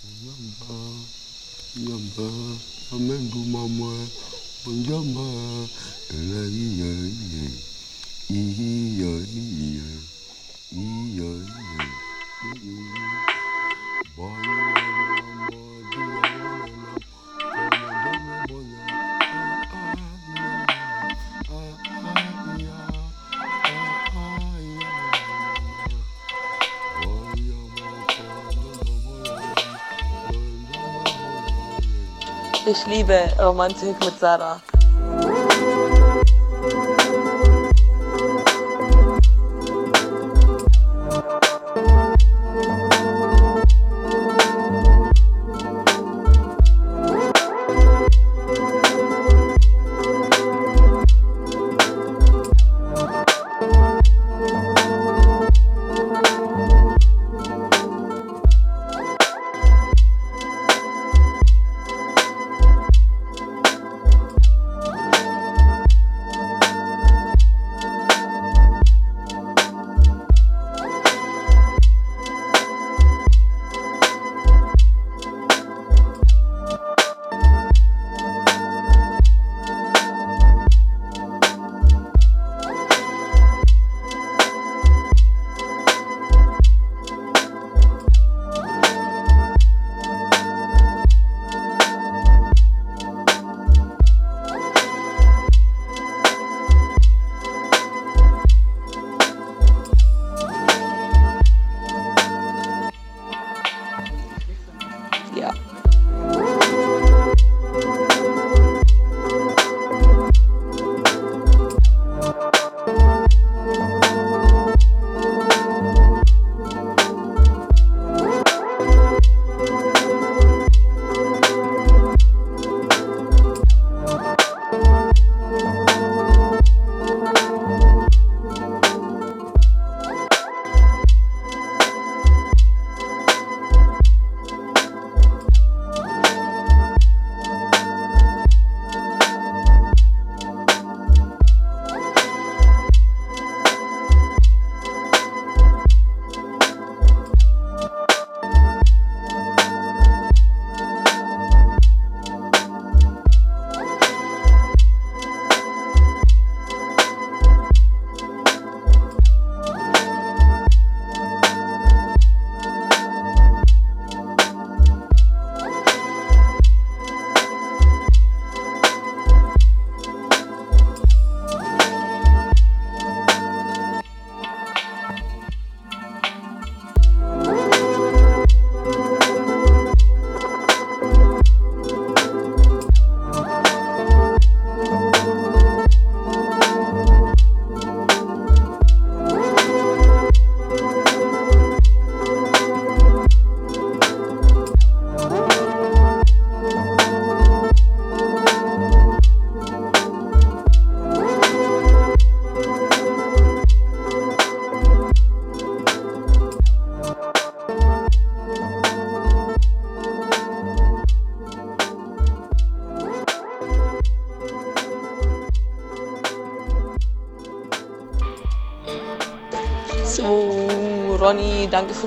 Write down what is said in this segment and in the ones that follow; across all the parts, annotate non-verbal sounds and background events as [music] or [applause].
Yamba, yamba, amendu mama, yamba, la iya iya, iya iya, iya iya, Ich liebe Romantik mit Sarah.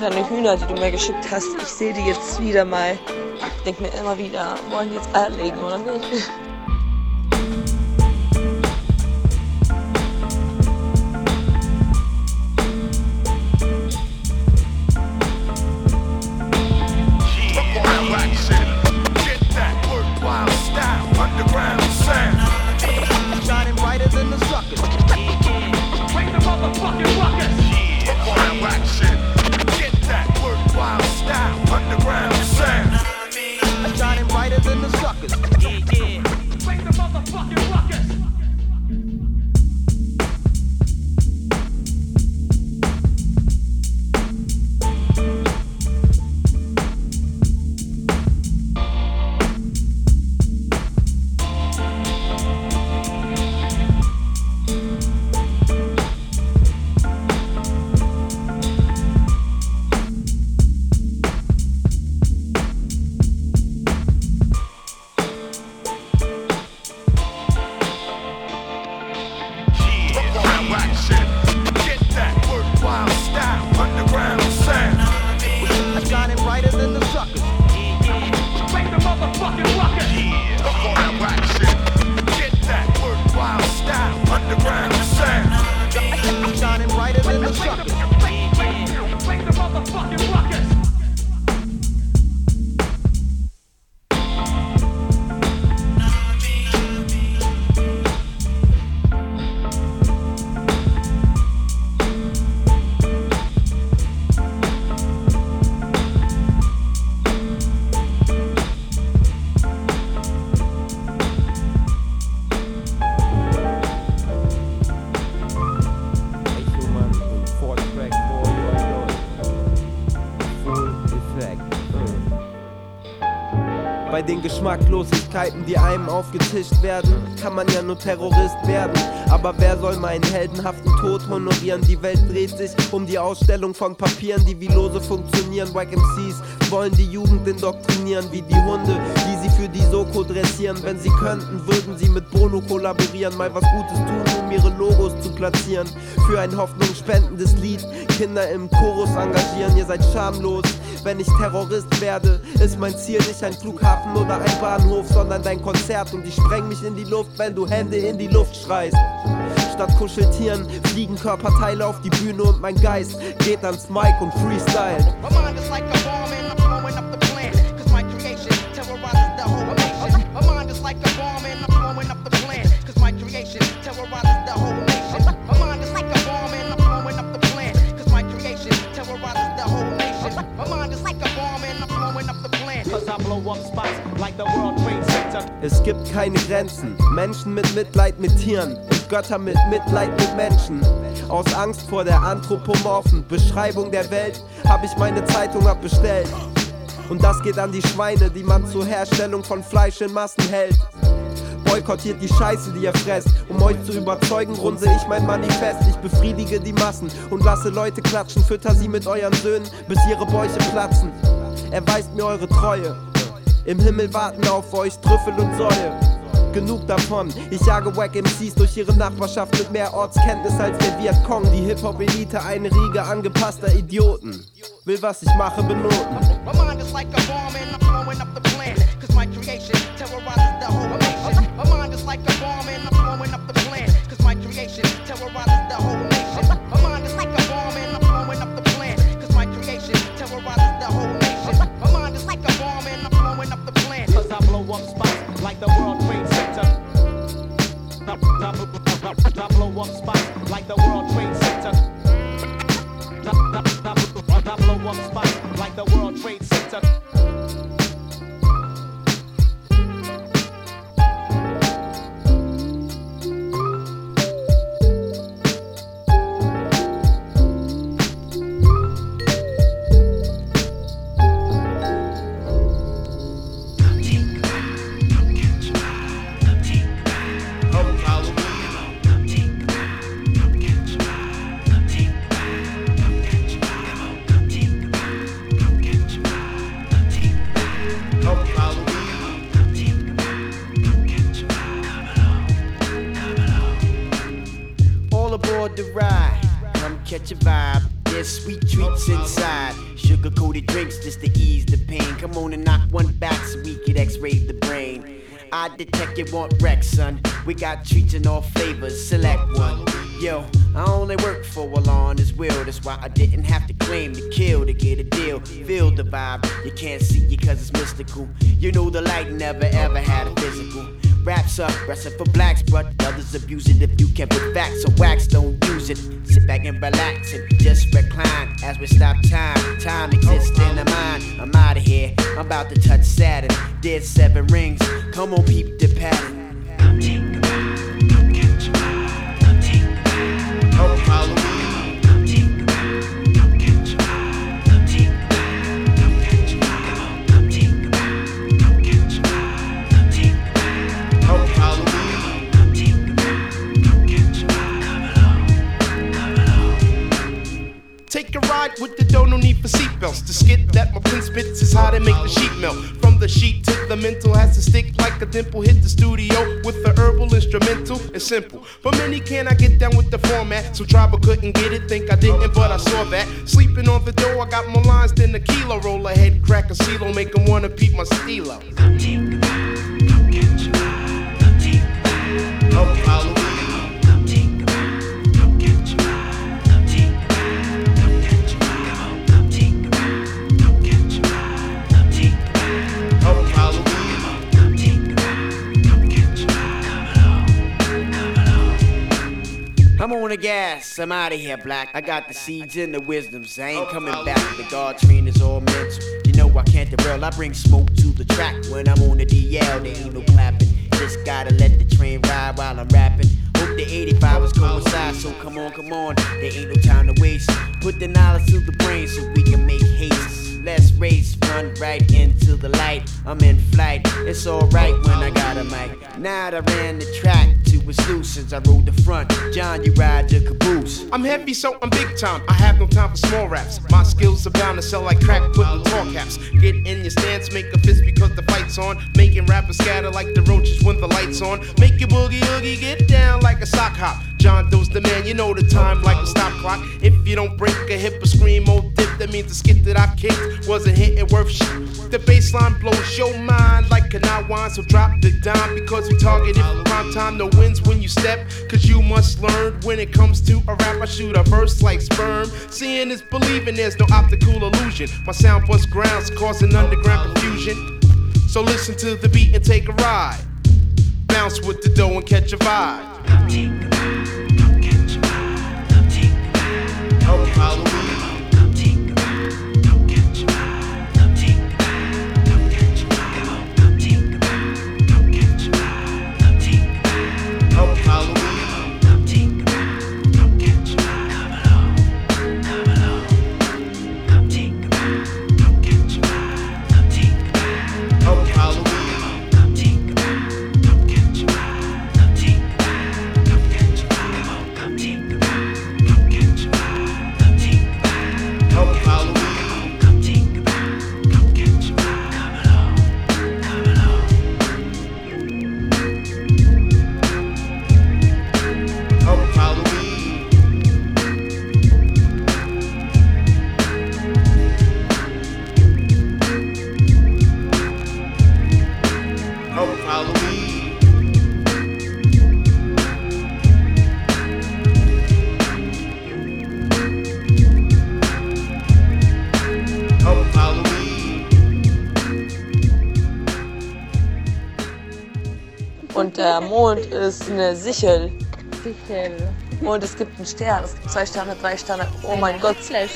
Deine Hühner, die du mir geschickt hast. Ich sehe die jetzt wieder mal. Denk mir immer wieder, wollen die jetzt Eier legen oder nicht? Den Geschmacklosigkeiten, die einem aufgetischt werden, kann man ja nur Terrorist werden. Aber wer soll meinen heldenhaften Tod honorieren? Die Welt dreht sich um die Ausstellung von Papieren, die wie Lose funktionieren. Wack MCs wollen die Jugend indoktrinieren wie die Hunde, die sie für die Soko dressieren. Wenn sie könnten, würden sie mit Bono kollaborieren, mal was Gutes tun, um ihre Logos zu platzieren. Für ein hoffnungsspendendes Lied, Kinder im Chorus engagieren, ihr seid schamlos. Wenn ich Terrorist werde, ist mein Ziel nicht ein Flughafen oder ein Bahnhof, sondern dein Konzert. Und ich spreng mich in die Luft, wenn du Hände in die Luft schreist. Statt Kuscheltieren fliegen Körperteile auf die Bühne und mein Geist geht ans Mic und Freestyle. My mind is like a bomb and I'm blowing up the planet. Cause my creation terrorizes the whole nation. Es gibt keine Grenzen. Menschen mit Mitleid mit Tieren Götter mit Mitleid mit Menschen. Aus Angst vor der anthropomorphen Beschreibung der Welt habe ich meine Zeitung abbestellt. Und das geht an die Schweine, die man zur Herstellung von Fleisch in Massen hält. Boykottiert die Scheiße, die ihr fresst. Um euch zu überzeugen, runse ich mein Manifest. Ich befriedige die Massen und lasse Leute klatschen. Fütter sie mit euren Söhnen, bis ihre Bäuche platzen. Erweist mir eure Treue. Im Himmel warten auf euch Trüffel und Säue. Genug davon, ich jage Wack MCs durch ihre Nachbarschaft mit mehr Ortskenntnis als der Vietcong. Die Hip-Hop-Elite, eine Riege angepasster Idioten. Will, was ich mache, benoten. My mind is like a bomb and I'm blowing up the planet. Cause my creation terrorizes the whole. The World Trade Center. I, blow up spots like the World Trade Center. I blow up spots like the World Trade Center. The ride. Come catch a vibe. There's sweet treats inside. Sugar coated drinks just to ease the pain. Come on and knock one back so we can x ray the brain. I detect you want wreck, son. We got treats in all flavors. Select one. Yo, I only work for a law on his will. That's why I didn't have to claim to kill to get a deal. Feel the vibe. You can't see it cause it's mystical. You know the light never ever had a physical. Raps up, wrestling for blacks, but others abuse it if you can't put facts. So wax, don't use it. Sit back and relax and just recline as we stop time. Time exists in the mind. I'm out of here. I'm about to touch Saturn. Dead seven rings. Come on, peep the pattern. For seatbelts. The skit that my pen spits is how they make the sheet melt. From the sheet to the mental has to stick like a dimple. Hit the studio with the herbal instrumental. It's simple. But many can I get down with the format. So try but couldn't get it. Think I didn't, but I saw that. Sleeping on the dough, I got more lines than a kilo. Roll ahead, crack a CeeLo, make 'em wanna peep my stilo. I'm on the gas, I'm out of here, black. I got the seeds and the wisdoms. I ain't coming back. The guard train is all mental. You know I can't derail. I bring smoke to the track when I'm on the DL. There ain't no clapping. Just gotta let the train ride while I'm rapping. Hope the 85 is coincide, so come on, come on. There ain't no time to waste. Put the knowledge to the brain so we can make haste. Let's race, run right into the light. I'm in flight, it's alright when I got a mic. Now I ran the track to its loose since I rode the front. John, you ride your caboose. I'm heavy, so I'm big time. I have no time for small raps. My skills are bound to sell like crack, putting tall caps. Get in your stance, make a fist because the fight's on. Making rappers scatter like the roaches when the lights on. Make your boogie oogie get down like a sock hop. John Doe's the man, you know the time like a stop clock. If you don't break a hip or scream or dip, that means the skit that I kicked wasn't hitting worth shit. The baseline blows your mind like canal wine, so drop the dime because we targeted for prime time. No wins when you step, cause you must learn when it comes to a rap. I shoot a verse like sperm. Seeing is believing, there's no optical illusion. My sound bust grounds, causing underground confusion. So listen to the beat and take a ride. Bounce with the dough and catch a vibe. Und der Mond ist eine Sichel. Sichel. Und es gibt einen Stern. Es gibt zwei Sterne, drei Sterne. Oh mein Gott. Slash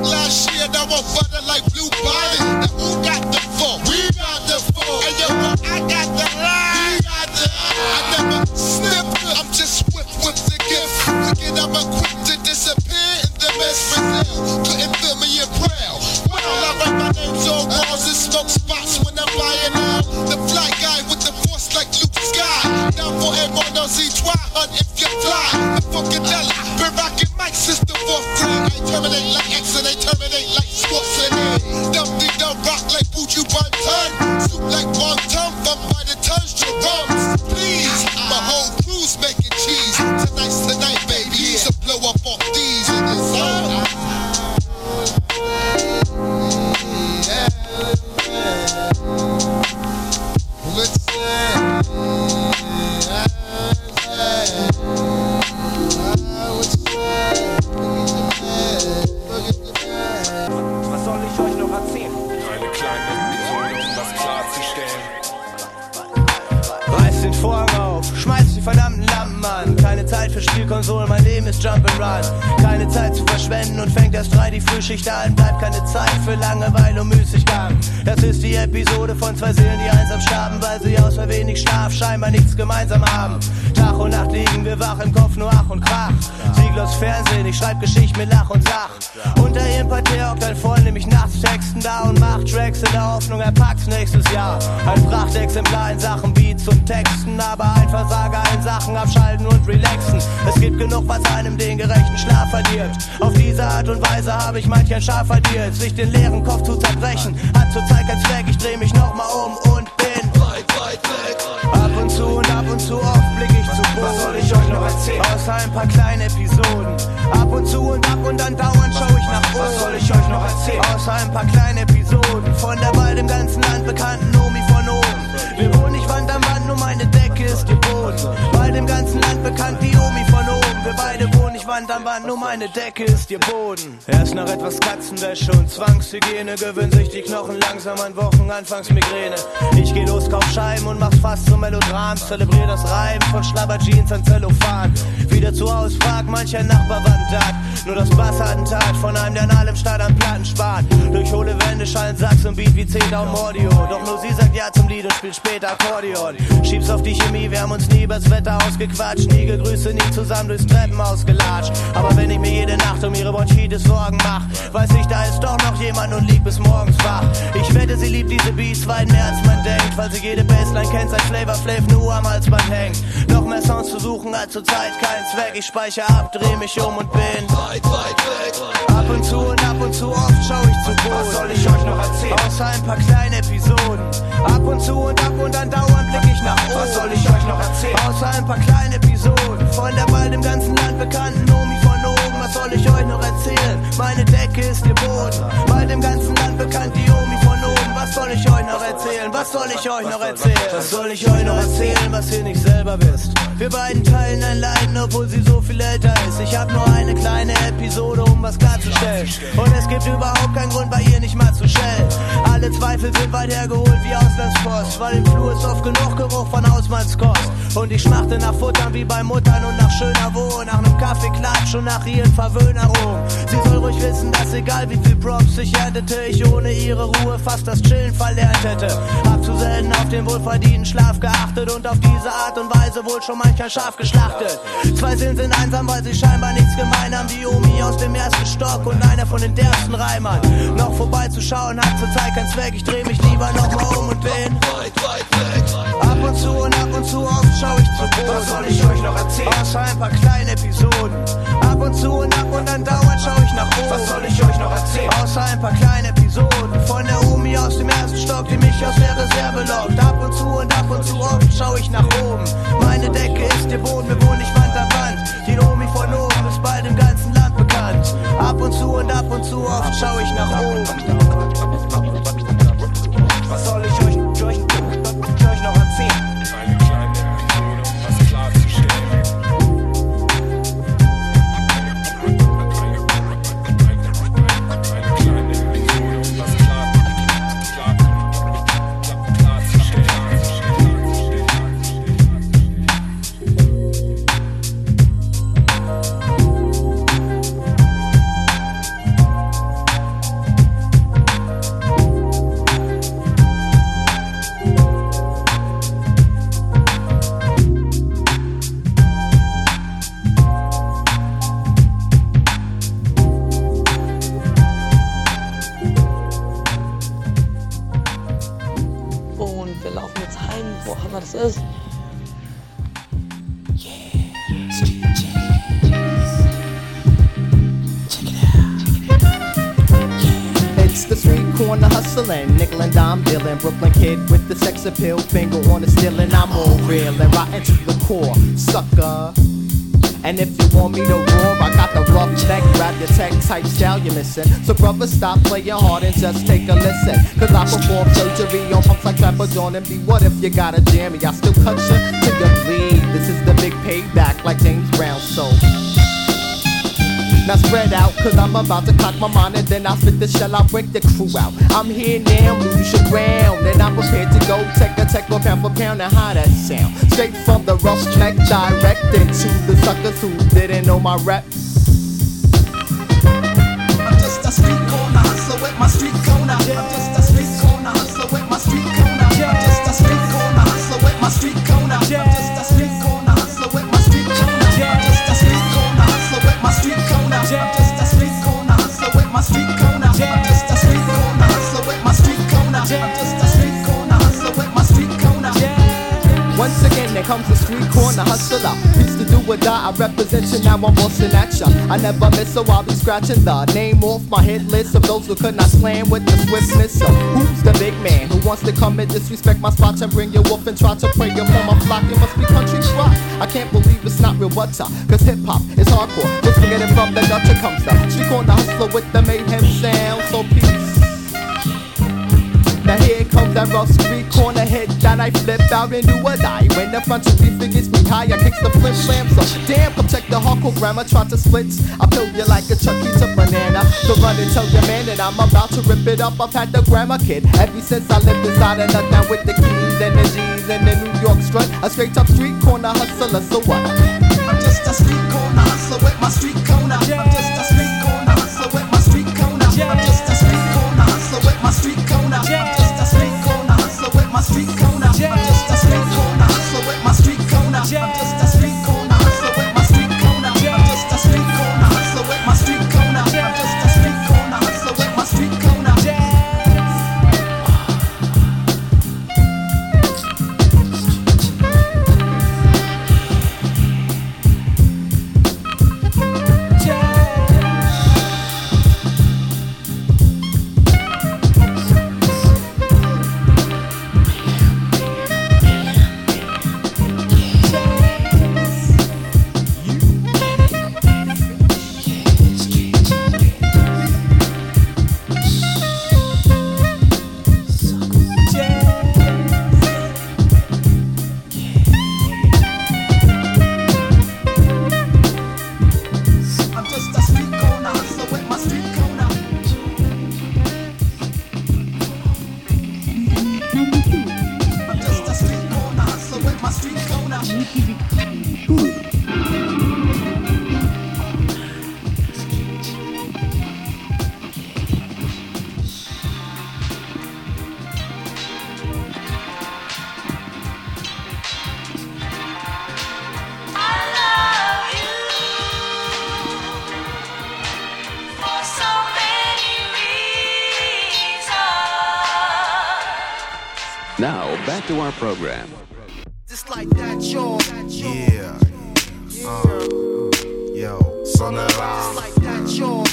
Last year, now I'm butter like blue bonnet. Now who got the Kein Schaf halt dir jetzt nicht den Lehrer. Wand, nur meine Decke ist ihr Boden. Erst nach etwas Katzenwäsche und Zwangshygiene gewöhnen sich die Knochen langsam an Wochen Anfangsmigräne. Ich geh los, kauf Scheiben und mach's fast zum Melodram. Zelebrier das Reiben von Schlabberjeans an Zellophan. Wieder zu Hause fragt mancher Nachbar, wann dat. Nur das Bassattentat von einem, der an allem Stadt an Platten spart. Durch hohle Wände schallen Sax und Beat wie 10 auf Audio. Doch nur sie sagt ja zum Lied und spielt später Akkordeon. Schieb's auf die Chemie, wir haben uns nie übers Wetter ausgequatscht. Nie gegrüße, nie zusammen durchs Treppenhaus gelatscht. Aber wenn ich mir jede Nacht um ihre Bronchitis Sorgen mach, weiß ich, da ist doch noch jemand und liegt bis morgens wach. Ich wette, sie liebt diese Beats weit mehr als man denkt, weil sie jede Bassline kennt, seit Flavor Flav nur am Halsband hängt. Noch mehr Sounds zu suchen hat zurzeit keinen Zweck. Ich speichere ab, dreh mich um und bin weit, weit weg. Ab und zu und ab und zu oft schau ich zu Boden. Was soll ich euch noch erzählen? Außer ein paar kleine Episoden. Ab und zu und ab und dann dauernd blick ich nach. Was soll ich euch noch erzählen? Außer ein paar kleine Episoden. Von der bald im ganzen Land bekannten Omi von oben. Was soll ich euch noch erzählen? Meine Decke ist ihr Boden. Bald im ganzen Land bekannt die Omi von oben. Was soll ich euch noch erzählen? Was soll ich euch noch erzählen? Was soll ich euch noch erzählen, was ihr nicht selber wisst? Wir beiden teilen ein Leiden, obwohl sie so viel älter ist. Ich hab nur eine kleine Episode, um was klarzustellen. Und es gibt überhaupt keinen Grund, bei ihr nicht mal zu schellen. Alle Zweifel sind weit hergeholt wie Auslandspost, weil im Flur ist oft genug Geruch von Hausmannskost. Und ich schmachte nach Futtern wie bei Muttern und nach schöner Wohn, nach nem Kaffeeklatsch und nach ihren Verwöhnerungen. Sie soll ruhig wissen, dass egal wie viel Props ich erntete, ich ohne ihre Ruhe fast das Chillen verlernt hätte. Hab zu selten auf den wohlverdienten Schlaf geachtet und auf diese Art und Weise wohl schon mancher Schaf geschlachtet. Zwei Seelen sind einsam, weil sie scheinbar nichts gemein haben. Die Omi aus dem ersten Stock und einer von den derbsten Reimern. Noch vorbeizuschauen hat zurzeit keinen Zweck. Ich dreh mich lieber nochmal um und bin weit, weit weg. Ab und zu und ab und zu oft schau ich zu Boden. Was soll ich euch noch erzählen? Außer ein paar kleine Episoden. Ab und zu und ab und dann dauernd schau ich nach oben. Was soll ich euch noch erzählen? Außer ein paar kleine Episoden. Von der Omi aus dem ersten Stock, die mich aus der Reserve lockt. Ab und zu und ab und zu oft schau ich nach oben. Meine Decke ist der Boden, wir wohnen nicht Wand an Wand. Die Omi von oben ist bald im bekannt. Ab und zu und ab und zu oft schau ich nach oben. Was soll kid with the sex appeal, finger on the steel and I'm all real and rotten to the core, sucker. And if you want me to roar, I got the rough neck, grab your tech type style you're missing. So brother, stop playing hard and just take a listen. Cause I perform surgery on pumps like Trapper John and B. What if you got a jammy? I still cut you till you bleed. This is the big payback like James Brown, so. Now spread out, cause I'm about to cock my mind and then I'll spit the shell, I'll break the crew out. I'm here now, lose your ground, and I'm prepared to go take a techno pound for pound and how that sound. Straight from the rough track, directed to the suckers who didn't know my rap. I'm just a street corner hustler with my street Again, comes the street corner hustler. Used to do or die, I represent you, now I'm busting at ya. I never miss, so I'll be scratching the name off my hit list of those who could not slam with the swiftness. So, who's the big man who wants to come and disrespect my spot and bring your wolf and try to prey upon my flock? It must be country rock. I can't believe it's not real butter, cause hip hop is hardcore. Just forget it from the gutter comes the street corner hustler with the mayhem sound. So, peace. That rough street corner hit that I flip out do a die. When the front me gets me high, I kicks the flip slam. So damn, come check the hardcore grammar, try to splits. I pill you like a Chucky to banana. So run and tell your man that I'm about to rip it up. I've had the grammar kid ever since I lived inside of nothing with the keys and the G's and the New York strut. A straight up street corner hustler, so what? I'm just a street corner hustler with my street. Street Now, back to our program. Just like that, y'all. Yeah. Uh, yo, son of Just like that, y'all.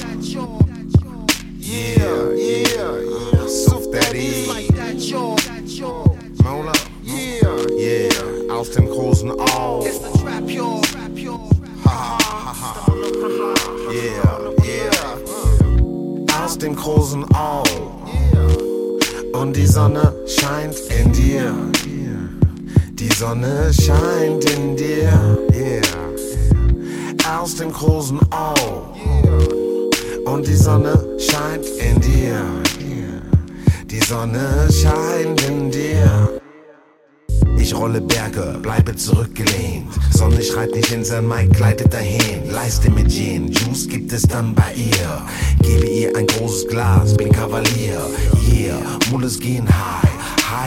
Yeah, yeah, yeah. Suff Daddy. Just like that, y'all. Mola. Yeah. Yeah. Austin Coulson all. It's the trap, y'all. Yeah, yeah. Austin Coulson all. Und die Sonne scheint in dir. Die Sonne scheint in dir. Yeah. Aus dem großen Au. Und die Sonne scheint in dir. Die Sonne scheint in dir. Ich rolle Berge, bleibe zurückgelehnt. Sonne schreit nicht in sein Mike, gleitet dahin. Leiste mit Gin, Juice gibt es dann bei ihr. Gebe ihr ein großes Glas, bin Kavalier. Yeah, Mulles gehen high.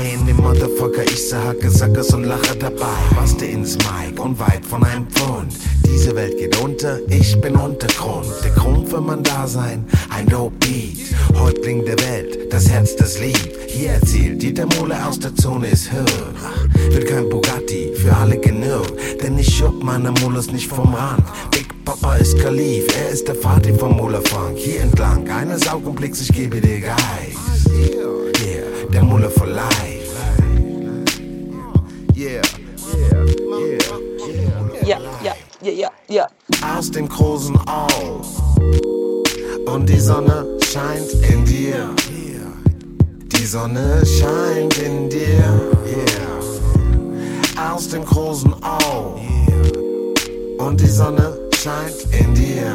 In dem Motherfucker, ich sage Sackers und lache dabei. Baste ins Mic und weit von einem Pfund. Diese Welt geht unter, ich bin Untergrund. Der Grund für mein Dasein, ein Dope Beat. Häuptling der Welt, das Herz, das liebt. Hier erzählt Dieter Mole aus der Zone ist Hirn. Wird kein Bugatti, für alle genug. Denn ich schupp meine Mullers nicht vom Rand. Big Papa ist Kalif, er ist der Vater vom Muller Funk. Hier entlang, eines Augenblicks, ich gebe dir Geist. Yeah, der Muller for ja, ja, ja, aus dem großen Au. Und die Sonne scheint in dir. Die Sonne scheint in dir. Yeah. Aus dem großen Au. Und die Sonne scheint in dir.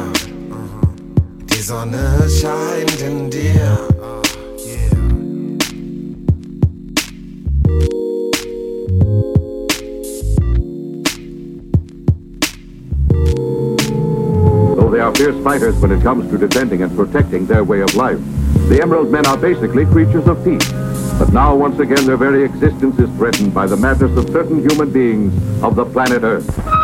Die Sonne scheint in dir. Fierce fighters when it comes to defending and protecting their way of life, the Emerald Men are basically creatures of peace. But now, once again, their very existence is threatened by the madness of certain human beings of the planet Earth.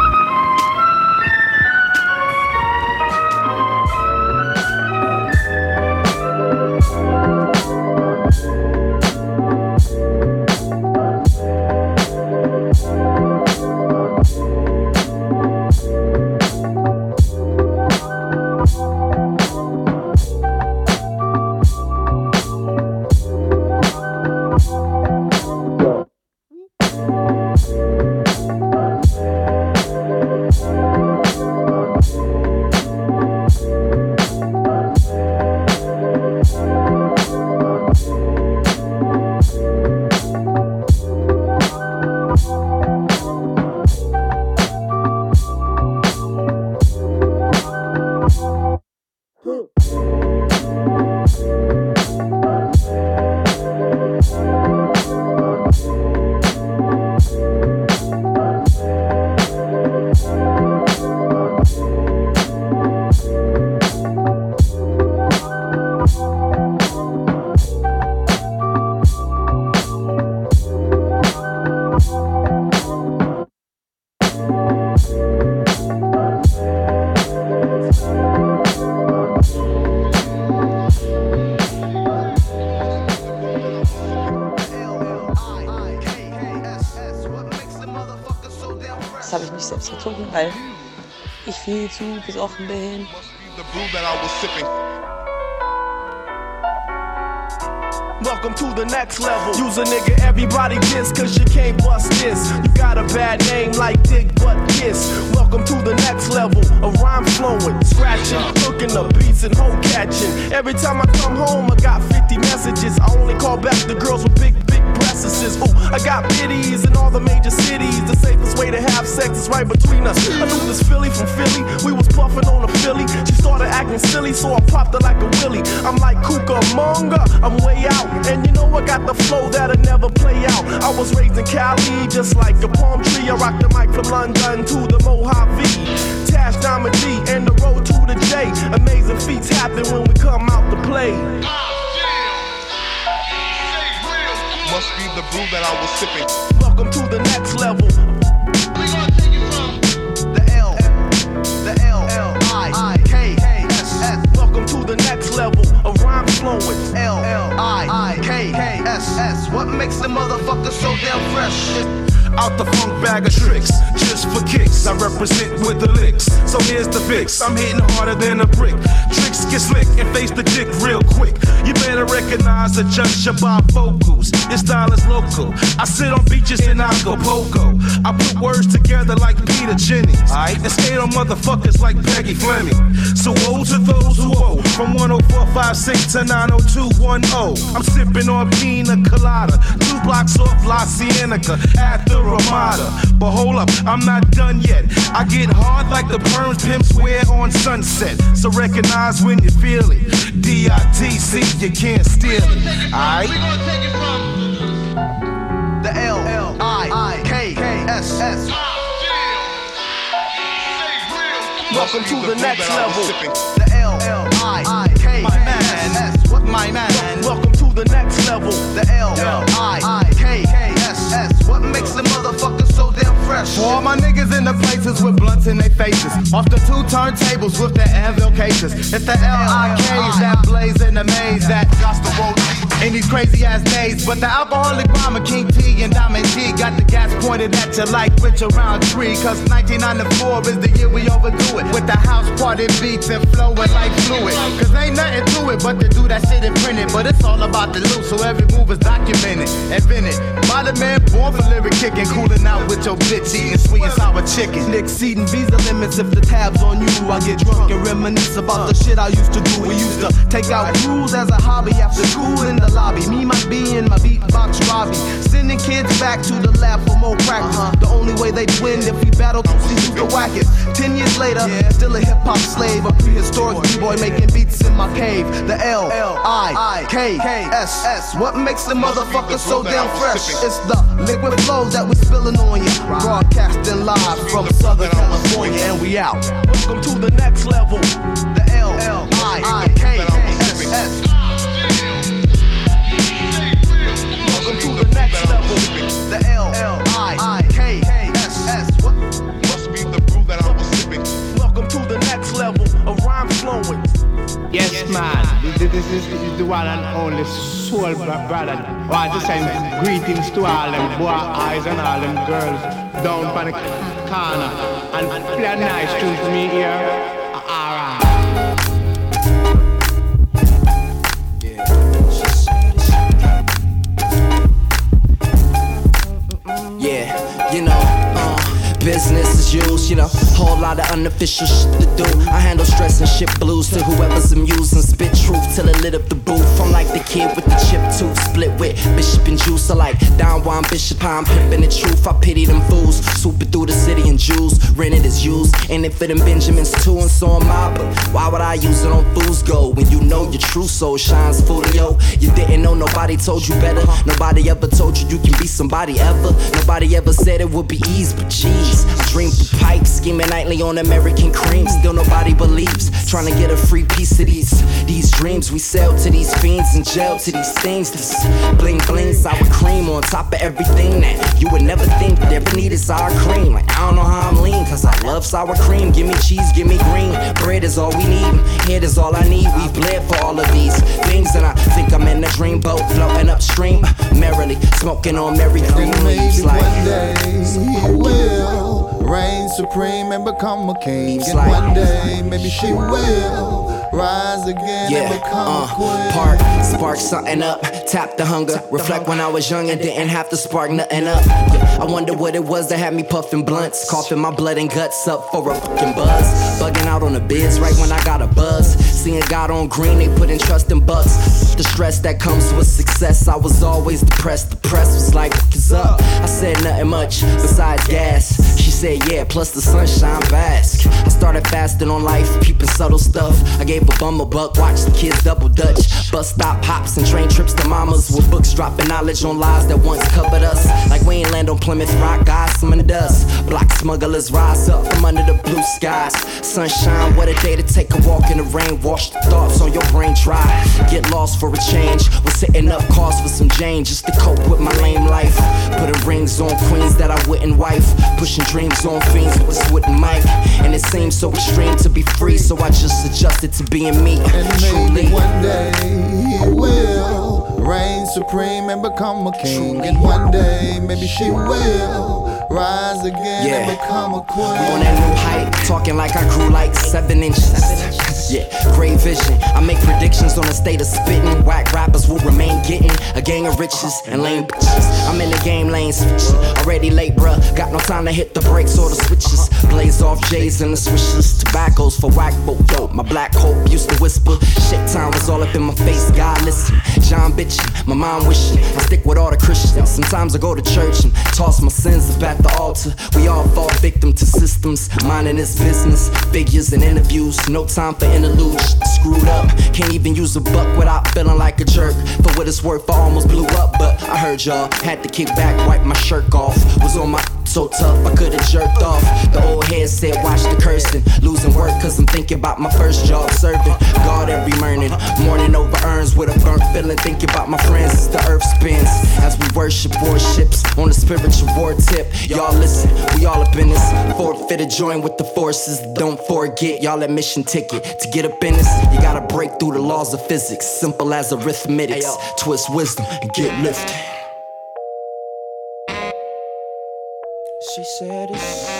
Ich viel zu besoffen bin. The brew that I was sipping. Welcome to the next level. Use a nigga, everybody diss, cause you can't bust this. You got a bad name like Dick Butt Kiss. Welcome to the next level. A rhyme flowing, scratching, hooking up beats and hoe catching. Every time I come home, I got 50 messages. I only call back the girls with big, Ooh, I got biddies in all the major cities. The safest way to have sex is right between us. I knew this Philly from Philly. We was puffing on a Philly. She started acting silly, so I popped her like a willy. I'm like Cucamonga, I'm way out. And you know I got the flow that'll never play out. I was raised in Cali, just like a palm tree. I rock the mic from London to the Mojave. Tash Diamond D and the road to the J. Amazing feats happen when we come out to play. Must be the brew that I was sipping. Welcome to the next level. The L, the L, L, I, K, S, S. Welcome to the next level. A rhyme flowing. L, L, I, K, K, S, S. What makes the motherfucker so damn fresh? Out the funk bag of tricks, just for kicks. I represent with the licks. So here's the fix. I'm hitting harder than a brick. Tricks get slick and face the dick real quick. You better recognize the judge your bifocals. Your style is local. I sit on beaches in Acapulco. I put words together like Peter Jennings. Aight, and skate on motherfuckers like Peggy Fleming. So woe to those who. From 10456 to 90210. I'm sipping on pina colada. Two blocks off La Cienega at the Ramada. But hold up, I'm not done yet. I get hard like the perms pimps wear on sunset. So recognize when you feel it. D-I-T-C, you can't steal it. Aight? The L, L, I, K, K, S, S. Welcome to the next level. My man? Welcome to the next level. The L, I, K, S, S. What makes the motherfucker so damn fresh? For all my niggas in the places with blunts in their faces. Off the two turntables with the Anvil cases. It's the L-I-Ks that blaze in the maze that got in these crazy ass days. But the alcoholic rhymer King T and Diamond D got the gas pointed at you like Rich around tree. Cause 1994 is the year we overdo it. With the house party beats and flowing like fluid. Cause ain't nothing to it but to do that shit and print it. But it's all about the loot, so every move is documented. Invented by the man born for lyric kicking. Cooling out with your bitch eating sweet and sour chicken. Exceeding visa limits if the tab's on you. I get drunk and reminisce about the shit I used to do. We used to take out rules as a hobby after school in the lobby. Me, my B, and my beat box Robbie. Sending kids back to the lab for more practice. The only way they'd win if we battle to see who's the wackest. Ten years later, still a hip hop slave, a prehistoric b-boy making beats in my cave. The L I K S S. What makes the motherfucker so damn fresh? It's the liquid flow that we're spilling on you. Broadcasting live from Southern California, and we out. Welcome to the next level. The L I K S S. to the next level. The L I K S S. Must be the brew that I was sipping. Welcome to the next level of rhyme flowing. Yes, man. This, this is, is the one and only soul bro- brother. Want to send greetings to all them boy eyes and all them girls down by the corner and play a nice tune for me here. Uh, Alright. Yeah, you know, business as usual, you know, whole lot of unofficial shit to do. I handle stress and shit blues to whoever's amused and spit truth till it lit up the booth. I'm like the kid with the chip tooth, split with Bishop and Juice. I like down one Bishop, I'm pimping the truth. I pity them fools, swooping through the city in jewels, rented as used, and if it them Benjamins too, and so am I. But why would I use it on fool's gold when you know your true soul shines folio? You didn't know nobody told you better. Nobody ever told you you can be somebody ever. Nobody ever said it would be ease, but I dream pipes, scheming nightly on American cream. Still nobody believes. Trying to get a free piece of these these dreams we sell to these fiends and jail to these things. This bling bling sour cream on top of everything that you would never think that ever needed sour cream. Like I don't know how I'm lean, cause I love sour cream. Give me cheese, give me green. Bread is all we need. Head is all I need. We've bled for all of these things, and I think I'm in a dream boat floating upstream, merrily smoking on Mary Green leaves. Like One day will reign supreme and become a king. And one day maybe she will rise again and Yeah, become uh, a queen. park, spark something up, tap the hunger, reflect when I was young and didn't have to spark nothing up. Yeah, I wonder what it was that had me puffing blunts, coughing my blood and guts up for a fucking buzz, bugging out on the biz right when I got a buzz. Seeing God on green, they put in trust in bucks. The stress that comes with success, I was always depressed. The press was like, "What's up?" I said nothing much besides gas. She said, "Yeah, plus the sunshine bask." I started fasting on life, peeping subtle stuff. I gave a bum a buck, watched the kids double dutch. Bus stop hops and train trips to mamas with books dropping knowledge on lies that once covered us. Like we ain't land on Plymouth Rock, guys, some in the dust. Black smugglers rise up from under the blue skies. Sunshine, what a day to take a walk in the rain. Wash the thoughts on your brain dry. Get lost for a change. Was setting up cars for some Jane just to cope with my lame life. Putting rings on queens that I wouldn't wife. Pushing dreams on fiends with a wooden mic. And it seems so extreme to be free, so I just adjusted to being me. Truly. Maybe one day he will reign supreme and become a king. And one day maybe she will rise again and become a queen. On that new height, talking like I grew like seven inches. Yeah, great vision. I make predictions on the state of spitting. Whack rappers will remain getting a gang of riches and lame bitches. I'm in the game lane switching. Already late, bruh. Got no time to hit the brakes or the switches. Blaze off J's and the swishes. Tobaccos for whack, but yo, my black hope used to whisper. Shit time was all up in my face. God listen. John bitching, my mom wishing. I stick with all the Christians. Sometimes I go to church and toss my sins at the altar. We all fall victim to systems, minding this business. Figures and interviews, no time for interludes. Screwed up, can't even use a buck without feeling like a jerk. For what it's worth, I almost blew up, but I heard y'all had to kick back, wipe my shirt off. Was on my so tough, I could've jerked off. The old head said, watch the cursing. Losing work, cause I'm thinking about my first job serving. God every morning, morning over urns with a burnt feeling. Thinking about my friends as the earth spins. As we worship warships on the spiritual war tip. Y'all listen, we all up in this. Forfeit a join with the forces. Don't forget, y'all admission ticket. To get up in this, you gotta break through the laws of physics. Simple as arithmetics. Twist wisdom and get lifted. She said it's.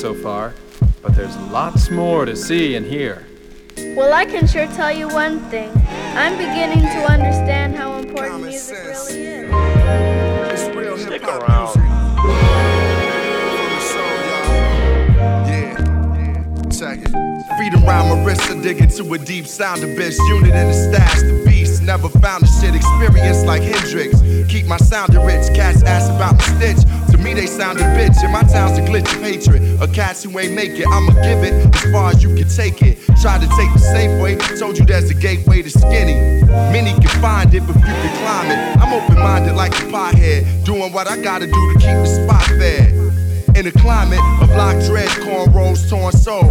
So far, but there's lots more to see and hear. Well, I can sure tell you one thing. I'm beginning to understand how important music really is. Stick around. Check it. Freedom round my wrist, I dig into a deep sound abyss. Unit in the stash, the beast. Never found a shit experience like Hendrix. Keep my sound Cats who ain't make it, I'ma give it as far as you can take it. Try to take the safe way. Told you that's the gateway to skinny. Many can find it, but few can climb it. I'm open minded like a pothead. Doing what I gotta do to keep the spot fed. In a climate of locked dread, cornrows, torn souls,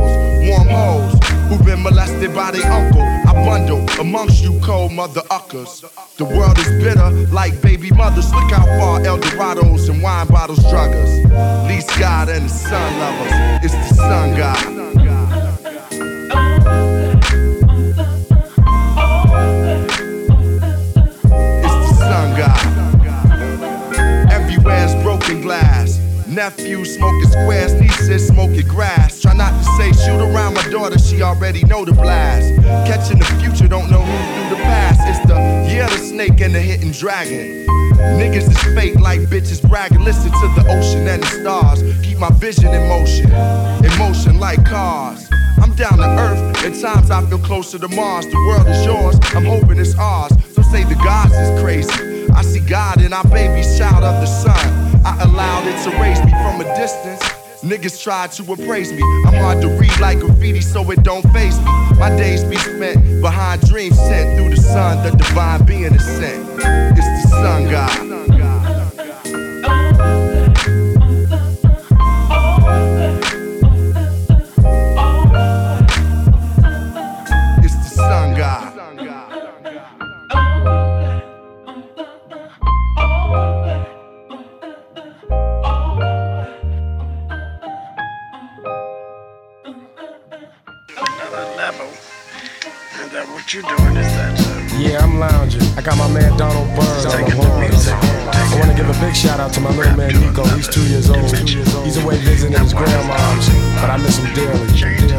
warm hoes who've been molested by their uncle. I bundle amongst you cold mother uckers. The world is bitter like baby mothers. Look how far Eldorados and wine bottles drug us. Least God and the sun lovers. It's the sun God. Glass. Nephew smoking squares, nieces smoking grass. Try not to say shoot around my daughter, she already know the blast. Catching the future, don't know who through the past. It's the year the snake and the hidden dragon. Niggas is fake like bitches bragging. Listen to the ocean and the stars. Keep my vision in motion, in motion like cars. I'm down to earth. At times I feel closer to Mars. The world is yours. I'm hoping it's ours. Some say the gods is crazy. I see God in our baby's child of the sun. I allowed it to raise me from a distance. Niggas try to appraise me. I'm hard to read like graffiti, so it don't face me. My days be spent behind dreams sent through the sun. The divine being is sent. It's the sun god. What you doing is that uh, Yeah, I'm lounging. I got my man Donald Byrd on the horns. I want to give a big shout out to my little man Nico. He's two years old. He's away visiting his grandma's, but I miss him dearly. dearly.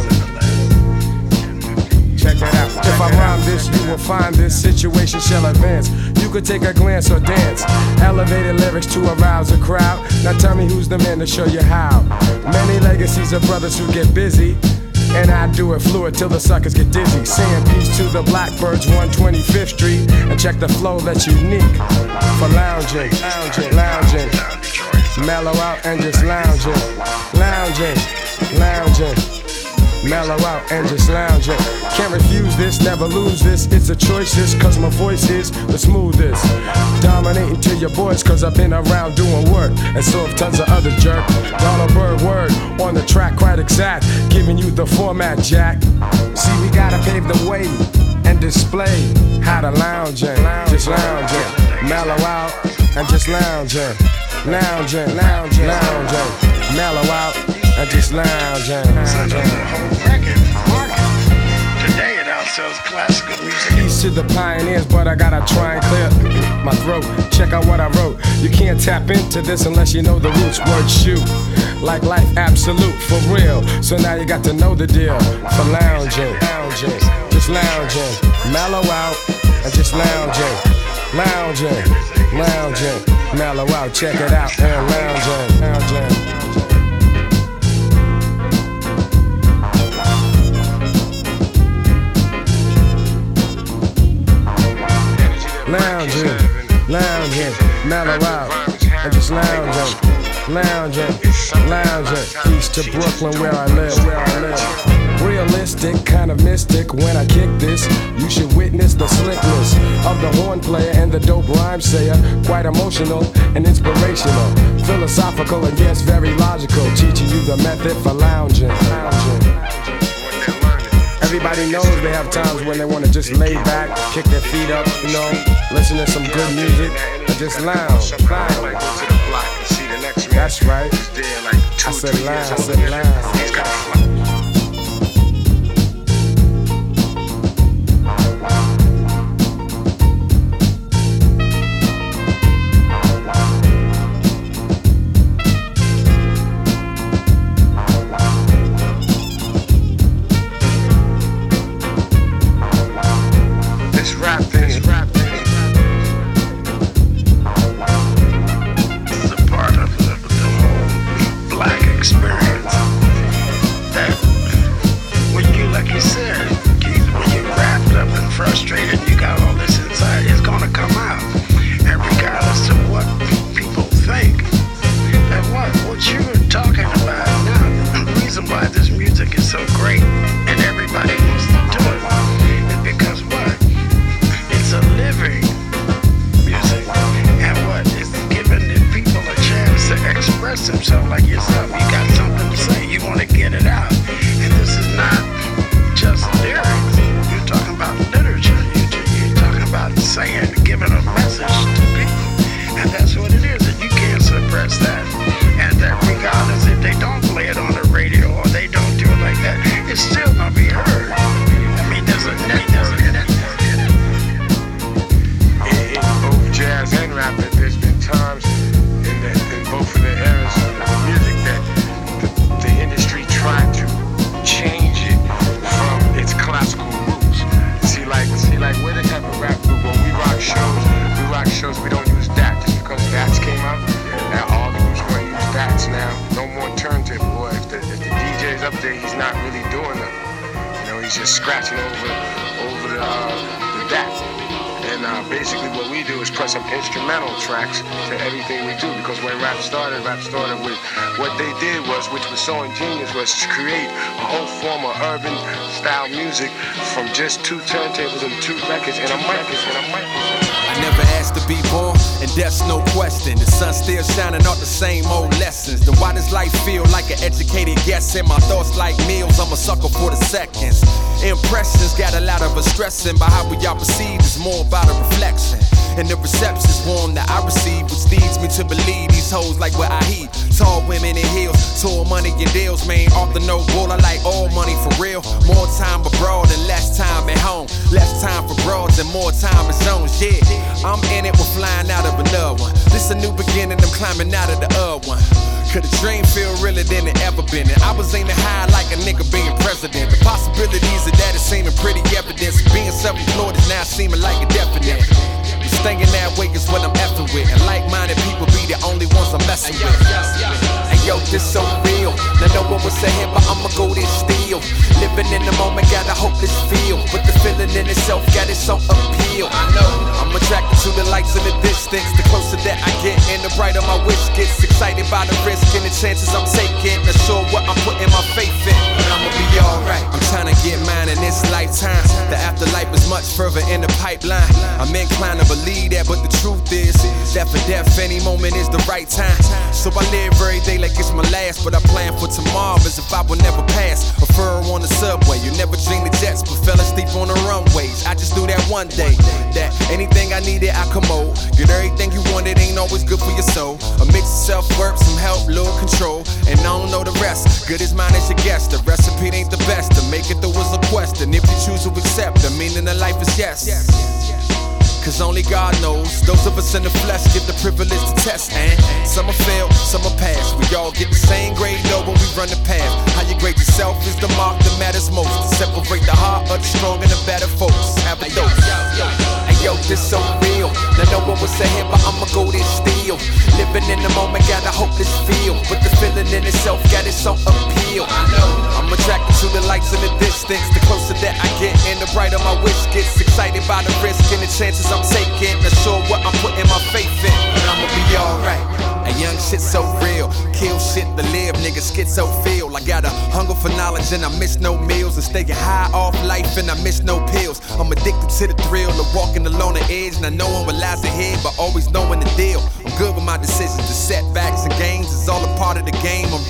Check that out. If I rhyme this, you will find this situation shall advance. You could take a glance or dance. Elevated lyrics to arouse a crowd. Now tell me who's the man to show you how. Many legacies of brothers who get busy. And I do it fluid till the suckers get dizzy. Saying peace to the Blackbirds, 125th Street. And check the flow that's unique for lounging, lounging, lounging. Mellow out and just lounging, lounging, lounging. Mellow out and just lounging. Can't refuse this, never lose this. It's a choice, this, cause my voice is the smoothest. Dominating to your boys, cause I've been around doing work. And so have tons of other jerk. Donald Byrd word on the track, quite exact. Giving you the format, Jack. See, we gotta pave the way and display how to lounging. Just lounging. Mellow out and just lounge lounging. Lounging, lounging, lounging. Mellow out and just lounging. lounging. today it outsells classical music. Peace to the pioneers, but I gotta try and clear my throat. Check out what I wrote. You can't tap into this unless you know the roots. Word shoot. Like life absolute, for real. So now you got to know the deal. For lounging, lounging, just lounging. Mellow out and just lounging. Lounging, lounging, mellow out, check it out, and lounging, lounging. Lounging, lounging, mellow out, and just lounging, lounging, lounging. East to Brooklyn, where I live, where I live. Realistic, kind of mystic. When I kick this, you should witness the slickness of the horn player and the dope rhyme sayer. Quite emotional and inspirational, philosophical and yes, very logical. Teaching you the method for lounging. lounging. Everybody knows they have times when they want to just lay back, kick their feet up, you know, listen to some good music, and just lounge. That's right. I said lounge. I said lounge. Up there, he's not really doing nothing. You know, he's just scratching over over the uh, the DAT. And uh, basically, what we do is press up instrumental tracks to everything we do. Because when rap started, rap started with what they did was, which was so ingenious, was to create a whole form of urban style music from just two turntables and two records and a mic. I never asked to be born, and that's no question. The sun still shining out the same old lessons. Then why does life feel like an educated guess? And my thoughts like meals, I'm a sucker for the seconds. Impressions got a lot of us stressing, but how we all perceive is more about a reflection. And the reception's warm that I receive, which leads me to believe these hoes like what I heat. Tall women in heels, tall money and deals, man. Off the no bull, I like all money for real. More time abroad and less time at home. Less time for broads and more time in zones, yeah. I'm in it, we're flying out of another one. This a new beginning, I'm climbing out of the other one. Could a dream feel realer than it ever been? And I was aiming high like a nigga being president. The possibilities of that is seeming pretty evident. Being self-employed is now seeming like a definite. Staying that way is what I'm effing with. And like-minded people be the only ones I'm messing with. Yo, this so real. Now no one was saying, but I'ma go this still. Living in the moment, got a hopeless feel. But the feeling in itself got its own appeal. I know I'm attracted to the lights in the distance. The closer that I get, and the brighter my wish gets. Excited by the risk and the chances I'm taking. Not sure what I'm putting my faith in, but I'ma be alright. I'm trying to get mine in this lifetime. The afterlife is much further in the pipeline. I'm inclined to believe that, but the truth is that for death, any moment is the right time. So I live every day like it's my last, but I plan for tomorrow as if I will never pass. A furrow on the subway, you never dream the jets, but fell asleep on the runways. I just knew that one day that anything I needed, I commode. Get everything you wanted, ain't always good for your soul. A mix of self work, some help, little control, and I don't know the rest. Good as mine as your guess. The recipe ain't the best. To make it, there was a question. If you choose to accept, the meaning of life is yes yes yes. Cause only God knows. Those of us in the flesh get the privilege to test, and some are fail, some are pass. We all get the same grade though when we run the path. How you grade yourself is the mark that matters most. To separate the heart of the strong and the better folks. Have a dose. Yo, this so real. Now no one was saying, but I'ma go this still. Living in the moment, got a hopeless feel. But the feeling in itself got its own appeal. I know I'm attracted to the lights in the distance. The closer that I get, and the brighter my wish gets. Excited by the risk and the chances I'm taking. Not sure what I'm putting my faith in, but I'ma be alright. And young shit so real, kill shit to live, nigga so feel. I got a hunger for knowledge and I miss no meals. And staying high off life and I miss no pills. I'm addicted to the thrill of walking along the edge. And I know I'm what lies ahead, but always knowing the deal. I'm good with my decisions, the setbacks and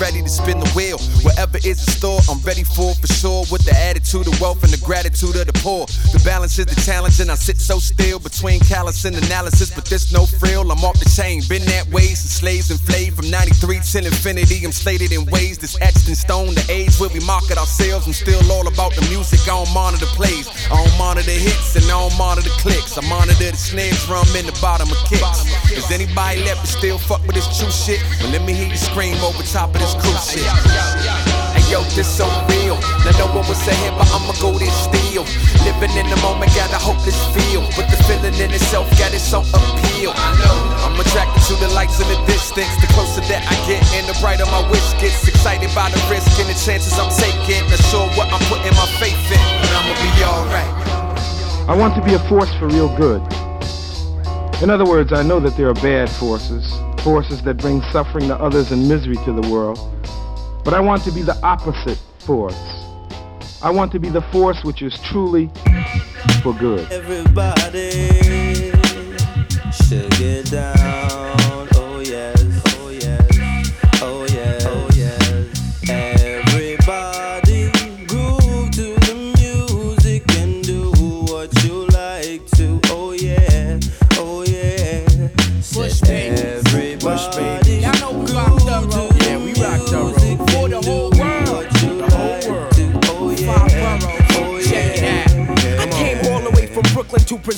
ready to spin the wheel. Whatever is in store, I'm ready for for sure. With the attitude of wealth and the gratitude of the poor. The balance is the challenge, and I sit so still between callous and analysis. But there's no frill, I'm off the chain. Been that way since slaves enslaved from 93 till infinity. I'm slated in ways that's etched in stone. The age where we market ourselves. I'm still all about the music. I don't monitor plays. I don't monitor hits and I don't monitor clicks. I monitor the snare drum in the bottom of kicks. Is anybody left to still fuck with this true shit? Well, let me hear you scream over top of this shit. Hey yo, this so real. Now saying, but I'ma go this. Living in the moment, got a hopeless feel. But the feeling in itself got appeal. I'm attracted to the lights in the distance. The closer that I get, and the brighter my wish gets. Excited by the risk and the chances I'm taking. Not sure what I'm putting my faith in, but I'ma be alright. I want to be a force for real good. In other words, I know that there are bad forces, forces that bring suffering to others and misery to the world. But I want to be the opposite force. I want to be the force which is truly for good. Everybody should get down.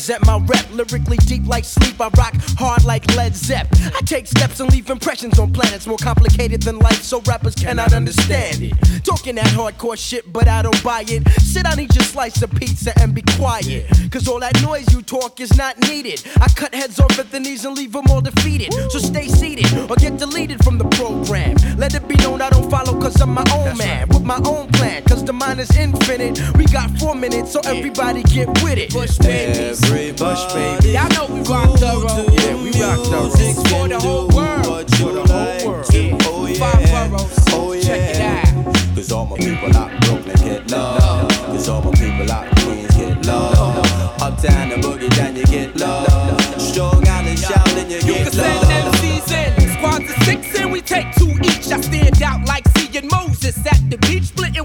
Brooklyn to present my rep. Lyrically deep like sleep, I rock hard like Led Zepp. I take steps and leave impressions on planets more complicated than life, so rappers cannot understand it. Talking that hardcore shit, but I don't buy it. Sit down, eat your slice of pizza, and be quiet. Cause all that noise you talk is not needed. I cut heads off at the knees and leave them all defeated. So stay seated or get deleted from the program. Let it be known I don't follow cause I'm my own man. With my own plan, cause the mind is infinite. We got four minutes, so everybody get with it. Bush Babees. Bush baby. Y'all know we rock thorough. Yeah, we rock thorough. For the whole world. For the whole world. Yeah. Oh yeah. Five boroughs. Oh yeah. Check it out. Cause all my people out Brooklyn get love. Cause all my people out Queens get love. Uptown and boogie down you get love. Strong out and shouting you You can send love. MCs in. Squads of six and we take two each. I stand out like seeing Moses at the beach splitting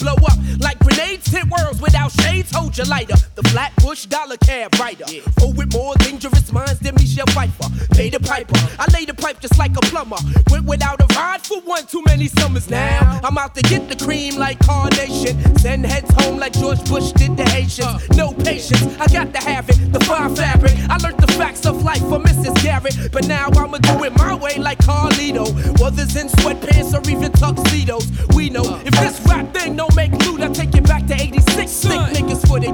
blow up like grenades hit worlds without shades. Hold your lighter. The Flatbush dollar cab rider. Oh, with more dangerous minds than Michelle Pfeiffer. Pay the piper. I lay the pipe just like a plumber. Went without a ride for one too many summers now. I'm out to get the cream like Carnation. Send heads home like George Bush did the Haitians. Uh. No patience, I got to have it. The fine fabric. I learned the facts of life from Mrs. Garrett. But now I'ma do it my way like Carlito. Others in sweatpants or even tuxedos. We know if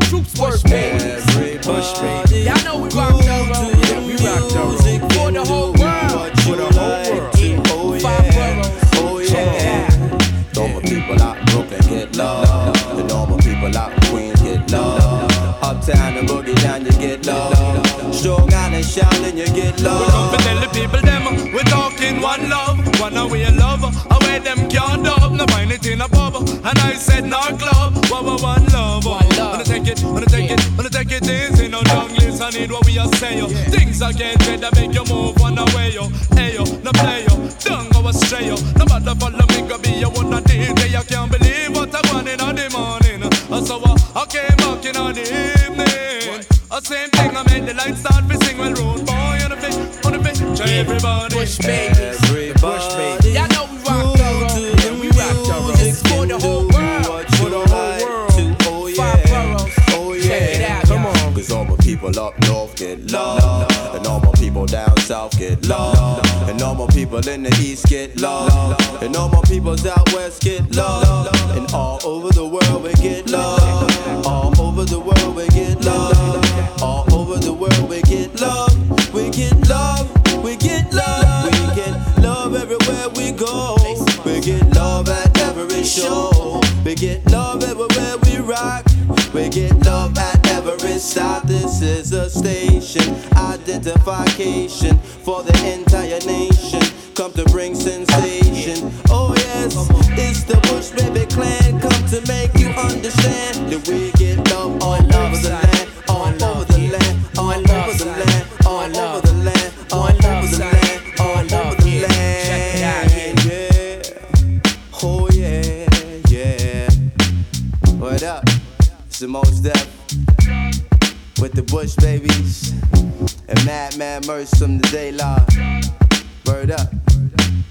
troops word baby. Bush baby. Y'all know we rock thorough. Yeah, we rock thorough. For the whole world. For the whole world. Oh yeah. Oh, oh yeah. All my people out Brooklyn get love. All my people out Queens get love. Uptown and boogie down you get love. Strong out and you get love. We come love. to tell the people them we talking one love, one away love, away them can't dub, no find it in a pub. And I said no club, one one one love. Wanna take it, wanna take it, wanna take it easy, no long list. I need what we are saying. Things are getting better, make you move one away yo, hey yo, no play yo, don't go astray yo. No matter follow me, go be your one a DJ. I can't believe what I want in the morning. So uh, I came back in the evening. Uh, same thing, I made the lights start to sing. Well, road boy on the fit, on the to everybody. Bush Babees. Bush Babees. South get love. And all my people in the east get love. And all my people out west get love. And all over the world we get love. All over the world we get love. All over the world we get love. We get love. We get love. We get love everywhere we go. We get love at every show. We get love everywhere we rock. We get love at stop. This is a station identification for the entire nation. Come to bring Merch from the Day Law. Word up,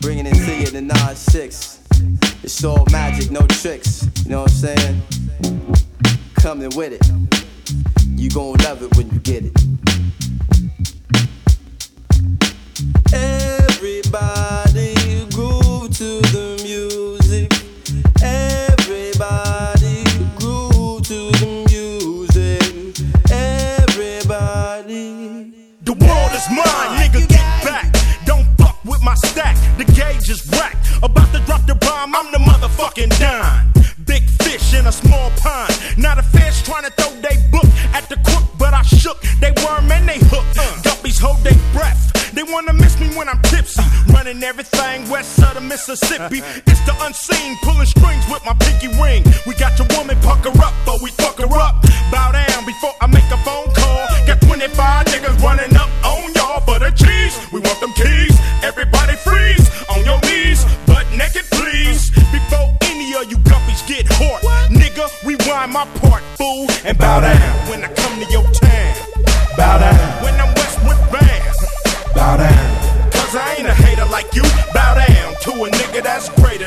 bringing it to you the 9-6. It's all magic, no tricks. You know what I'm saying? Coming with it. You gon' love it when you get it. Everybody groove to the About to drop the bomb, I'm the motherfucking dime. Big fish in a small pond. Not a fish trying to throw they book at the crook, but I shook. They worm and they hook. Guppies hold their breath. They wanna miss me when I'm tipsy. Running everything west of the Mississippi. It's the unseen, pulling strings with my pinky ring. We got your woman pucker up, but we fuck her up. Bow down before I bow down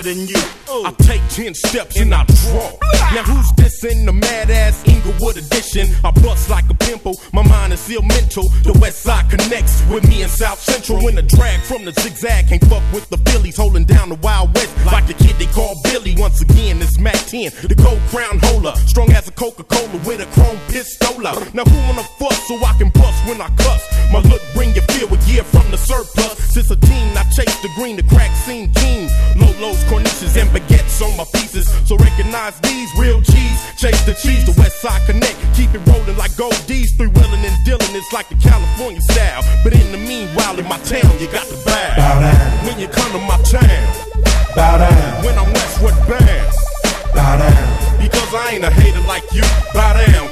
than you. Oh. I take 10 steps and I draw. Now who's this in the mad ass Inglewood edition? I bust like a pimple, my mind is still mental. The west side connects with me in South Central. When the drag from the zigzag can't fuck with the Phillies, holding down the Wild West like the kid they call Billy. Once again, it's Mack 10, the gold crown holder. Strong as a Coca Cola with a chrome pistola. Now who wanna fuss so I can bust when I cuss? My look bring you fear with year from the surplus. Since a teen, I chase the green, the crack scene keen. Lolos, cornices, and baguettes on my pieces. So recognize these real cheese. Chase the cheese, the West Side Connect. Keep it rolling like gold D's. Three wheeling and dealing, it's like the California style. But in the meanwhile, in my town, you got to bow. Bow down. When you come to my town. Bow down. When I'm Westwood bound. Bow down. Because I ain't a hater like you. Bow down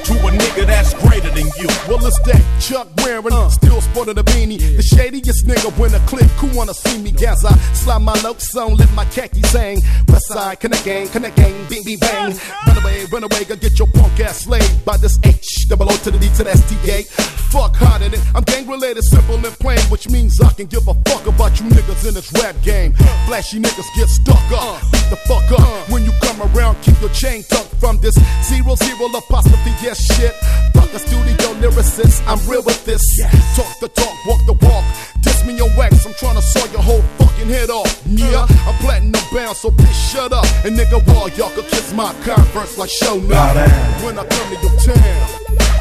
Well, it's that Chuck wearing, uh. still sporting a beanie. The shadiest nigga when a click who wanna see me gas. I slide my notes on, lift my khaki saying, West side, connect gang, connect gang, bing, bing, bang. Run away, run away, go get your punk ass slayed by this H, double O to the D to the STA. Fuck hot in it, I'm gang related, simple and plain, which means I can give a fuck about you niggas in this rap game. Flashy niggas get stuck up, uh. beat the fuck up. Uh. When you come around, keep your chain tucked from this zero zero apostrophe, yes shit. Fuck a studio lyricist, I'm real with this. Yeah. Talk the talk, walk the walk. Diss me your wax, I'm trying to saw your whole fucking head off. Yeah, I'm platinum bound, so bitch shut up. And nigga, wall, y'all could kiss my conference like show now. When I come to your town,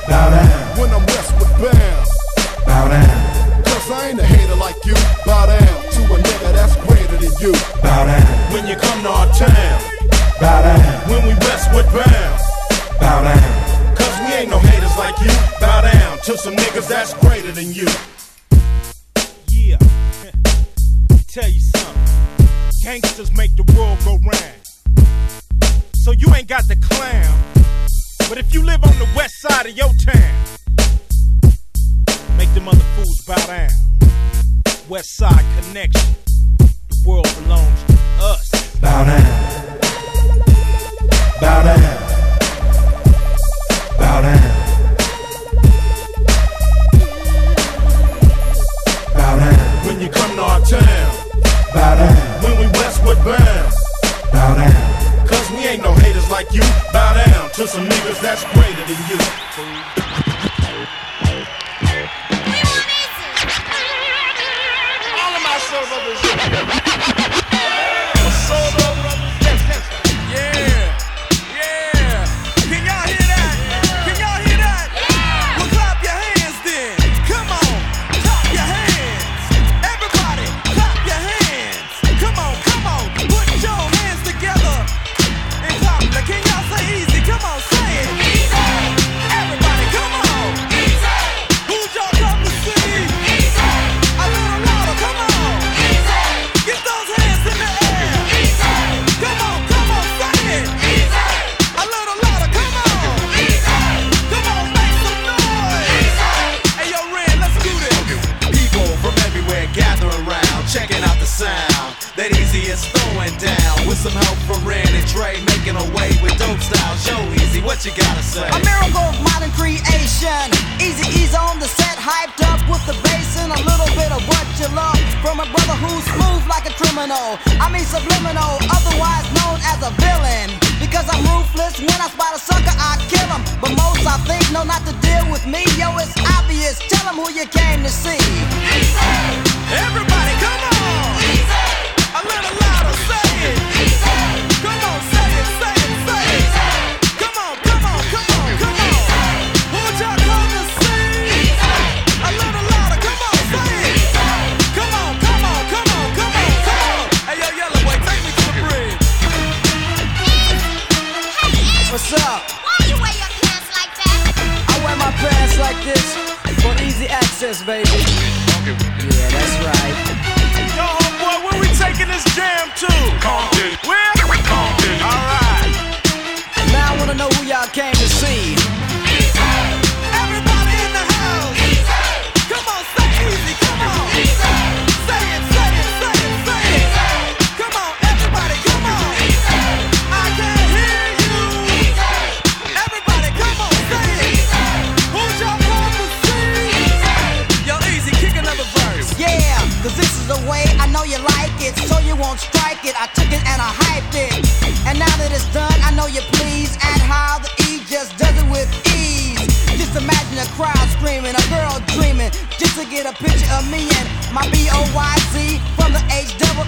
bow down. When I'm westward bound, bow down. Cause I ain't a hater like you, bow down to a nigga that's greater than you. Bow down. When you come to our town. Bow down. When we Westwood bound. Bow down. Cause we ain't no haters like you. Bow to some niggas that's greater than you. Yeah. [laughs] Tell you something. Gangsters make the world go round. So you ain't got the clown. But if you live on the west side of your town, make them other fools bow down. West side connection. The world belongs to us. Bow down.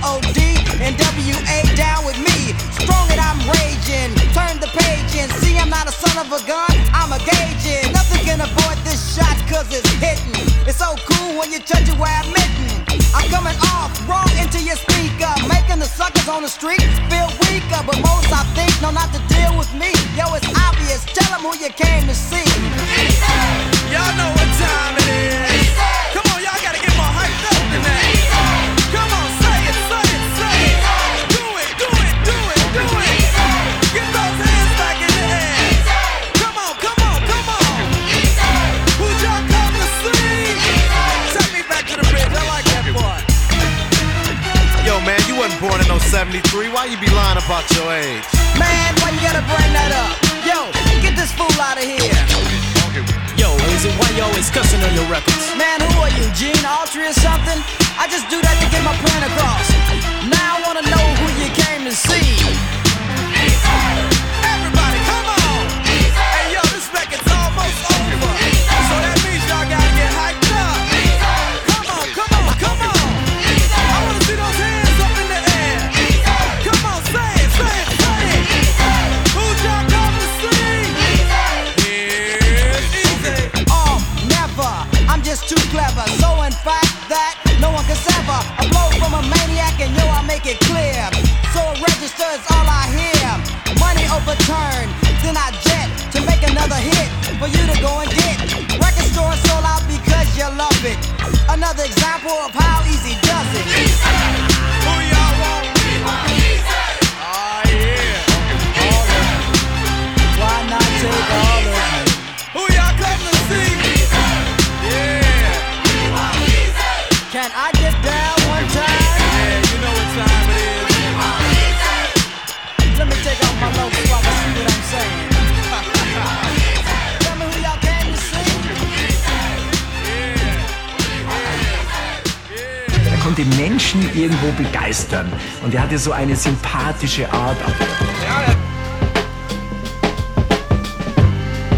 H-double-O-D and W-A down with me. Strong and I'm raging, turn the page and see I'm not a son of a gun, I'm a gauging. Nothing can avoid this shot cause it's hitting. It's so cool when you touch it where I'm mitten. I'm coming off wrong into your speaker, making the suckers on the street feel weaker. But most I think know not to deal with me. Yo, it's obvious. Tell them who you came to see. Y'all know what time it is. Come on, y'all gotta get more hyped up than that. 73. Why you be lying about your age? Man, why you gotta bring that up? Yo, get this fool out of here. Yo, is it why you always cussing on your records? Man, who are you, Gene Autry or something? I just do that to get my point across. Now I wanna know who you came to see. Register is all I hear. Money overturned, then I jet to make another hit for you to go and get. Record store sold out because you love it. Another example of how easy Konnte Menschen irgendwo begeistern und er hatte so eine sympathische Art.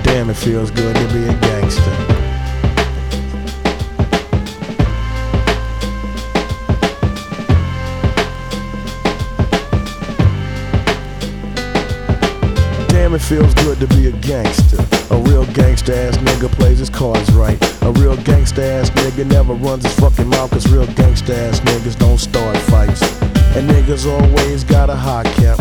Damn, it feels good to be a gangster. Damn, it feels good to be a gangster. A real gangster ass nigga plays his cards right. A real gangster ass nigga never runs his fucking mouth, cause real gangster ass niggas don't start fights. And niggas always got a high cap.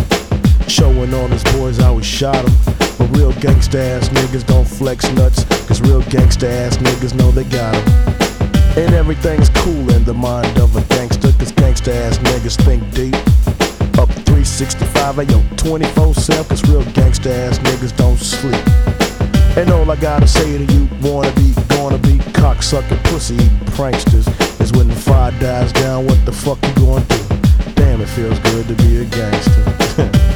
Showing all his boys how he shot him. But real gangsta ass niggas don't flex nuts. Cause real gangsta ass niggas know they got him. And everything's cool in the mind of a gangster. Cause gangsta ass niggas think deep. Up 365, ayo, 24 7. Cause real gangsta ass niggas don't sleep. And all I gotta say to you, wanna be, gonna be, cocksucking, pussy pranksters, is when the fire dies down, what the fuck you gonna do? Damn, it feels good to be a gangster. [laughs]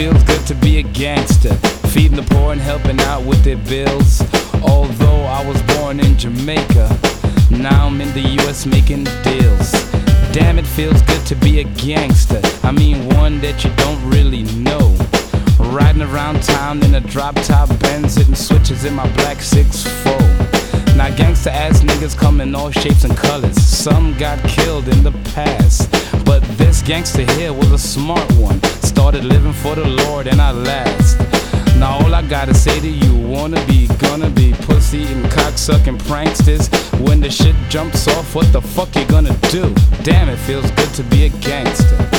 feels good to be a gangster. Feeding the poor and helping out with their bills. Although I was born in Jamaica, now I'm in the US making deals. Damn, it feels good to be a gangster. I mean, one that you don't really know. Riding around town in a drop top Benz, hitting switches in my black 6'4. Now, gangsta ass niggas come in all shapes and colors. Some got killed in the past, but this gangster here was a smart one. Started living for the Lord and I last. Now all I gotta say to you, wanna be, gonna be pussy and cocksucking pranksters. When the shit jumps off, what the fuck you gonna do? Damn, it feels good to be a gangster.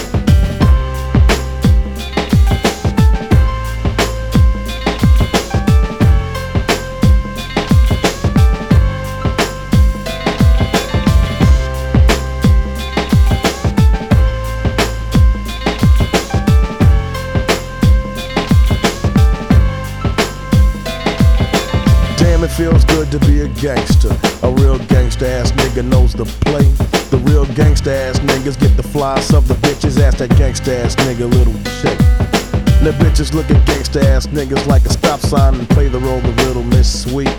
Feels good to be a gangster. A real gangster ass nigga knows the play. The real gangster ass niggas get the flies of the bitches. Ask that gangster ass nigga little shake. The bitches look at gangsta ass niggas like a stop sign and play the role of little Miss Sweet.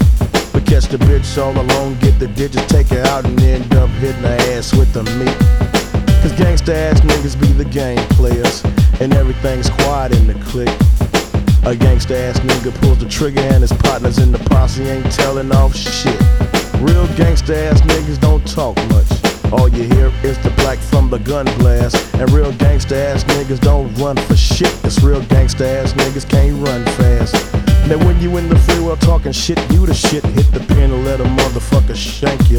But catch the bitch all alone, get the digits, take her out, and end up hitting her ass with the meat. Cause gangsta ass niggas be the game players, and everything's quiet in the clique. A gangsta ass nigga pulls the trigger and his partners in the posse ain't telling off shit. Real gangsta ass niggas don't talk much. All you hear is the black from the gun blast. And real gangsta ass niggas don't run for shit. Cause real gangsta ass niggas can't run fast. Now when you in the free world talking shit, you the shit. Hit the pin and let a motherfucker shank you.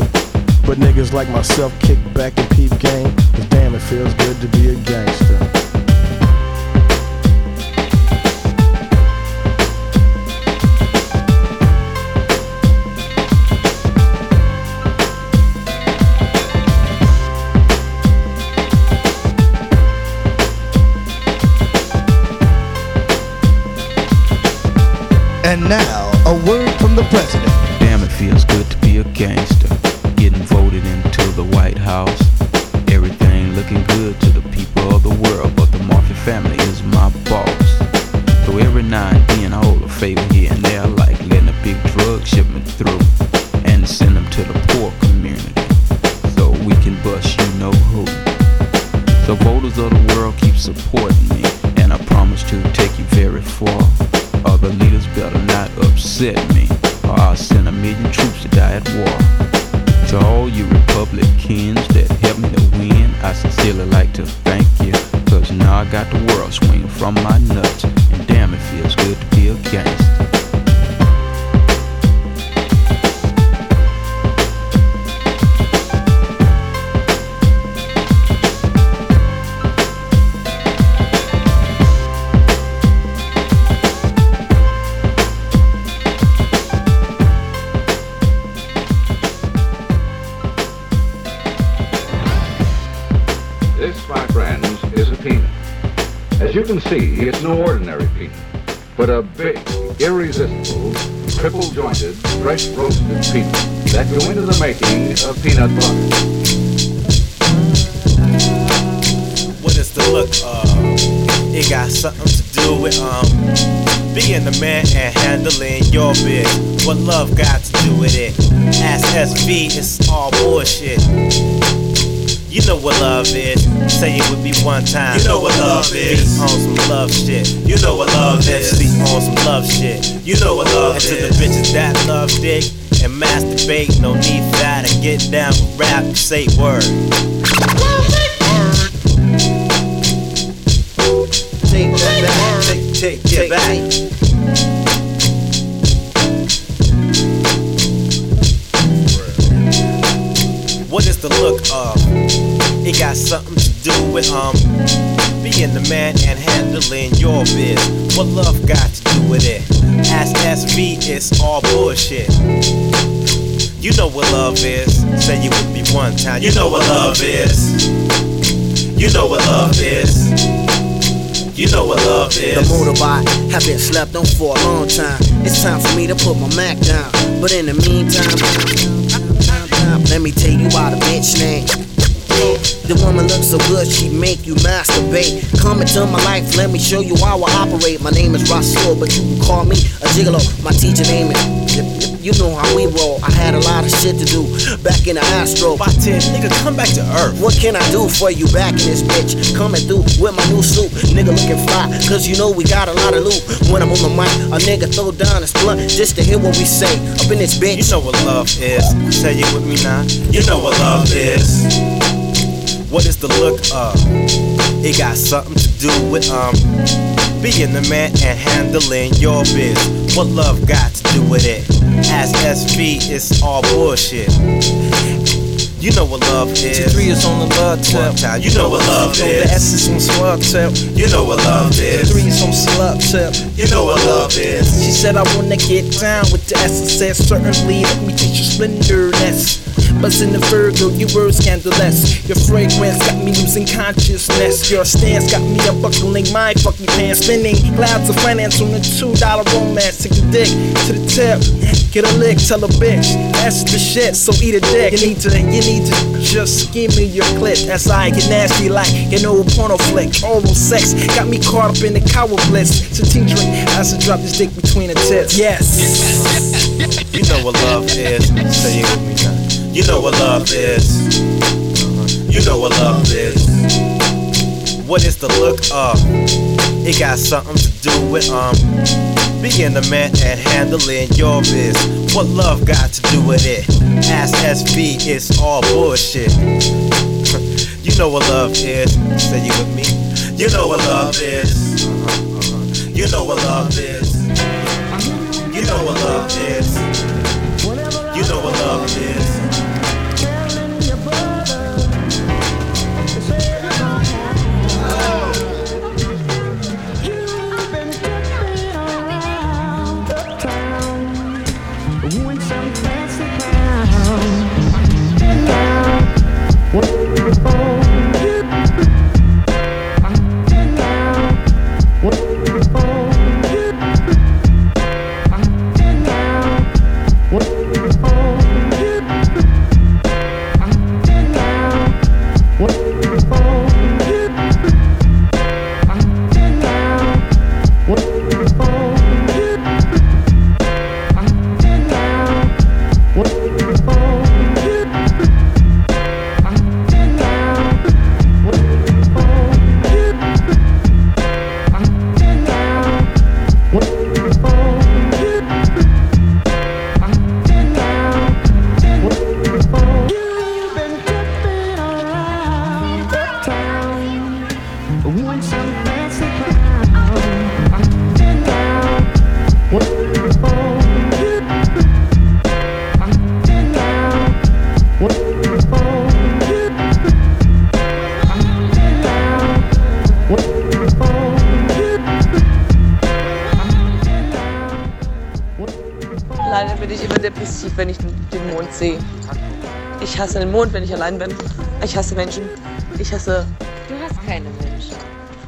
But niggas like myself kick back and peep game. Cause damn it feels good to be a gangster. Now, a word from the president. Damn, it feels good to be a gangster. Getting voted into the White House. Everything looking good say word. You know what love is. You know what love is. You know what love is. The is. motorbike have been slept on for a long time. It's time for me to put my Mac down. But in the meantime, let me tell you about a bitch name. The woman looks so good, she make you masturbate. Come into my life, let me show you how I operate. My name is Rasul, but you can call me a gigolo. My teacher name is. You know how we roll. I had a lot of shit to do back in the Astro. By 10, nigga, come back to earth. What can I do for you back in this bitch? Coming through with my new suit. Nigga looking fly, cause you know we got a lot of loot. When I'm on the mic, a nigga throw down his blunt just to hear what we say. Up in this bitch. You know what love is. Say it with me now. You know what love is. What is the look of? It got something to do with um being the man and handling your biz. What love got to do with it? As SV, it's all bullshit. You know what love is. T3 is on the love tip. Time. You know what love is. the S is on slug tip. You know what love is. Three is on slug tip. You know what love is. She said I wanna get down with the S said certainly let me teach you splendorness. Buzz in the Virgo, your words scandalous. Your fragrance got me losing consciousness. Your stance got me unbuckling my fucking pants. Spinning clouds of finance on a two dollar romance. Take the dick to the tip. Get a lick, tell a bitch. That's the shit, so eat a dick. You need to, you need to just give me your clit. As I get nasty like an old porno flick. Oral sex got me caught up in the cow bliss. So team drink I drop this dick between the tits. Yes. You know what love is. Say it with me now. You know what love is. You know what love is. What is the look of? It got something to do with um being the man and handling your biz. What love got to do with it? Ask SV, it's all bullshit. [laughs] you know what love is. Say you with me. You know what love is. Uh-huh, uh-huh. You know what love is. You know what love is. You know what love is. Leider sehe. Ich hasse den Mond, wenn ich allein bin. Ich hasse Menschen. Ich hasse. Du hast keine Menschen.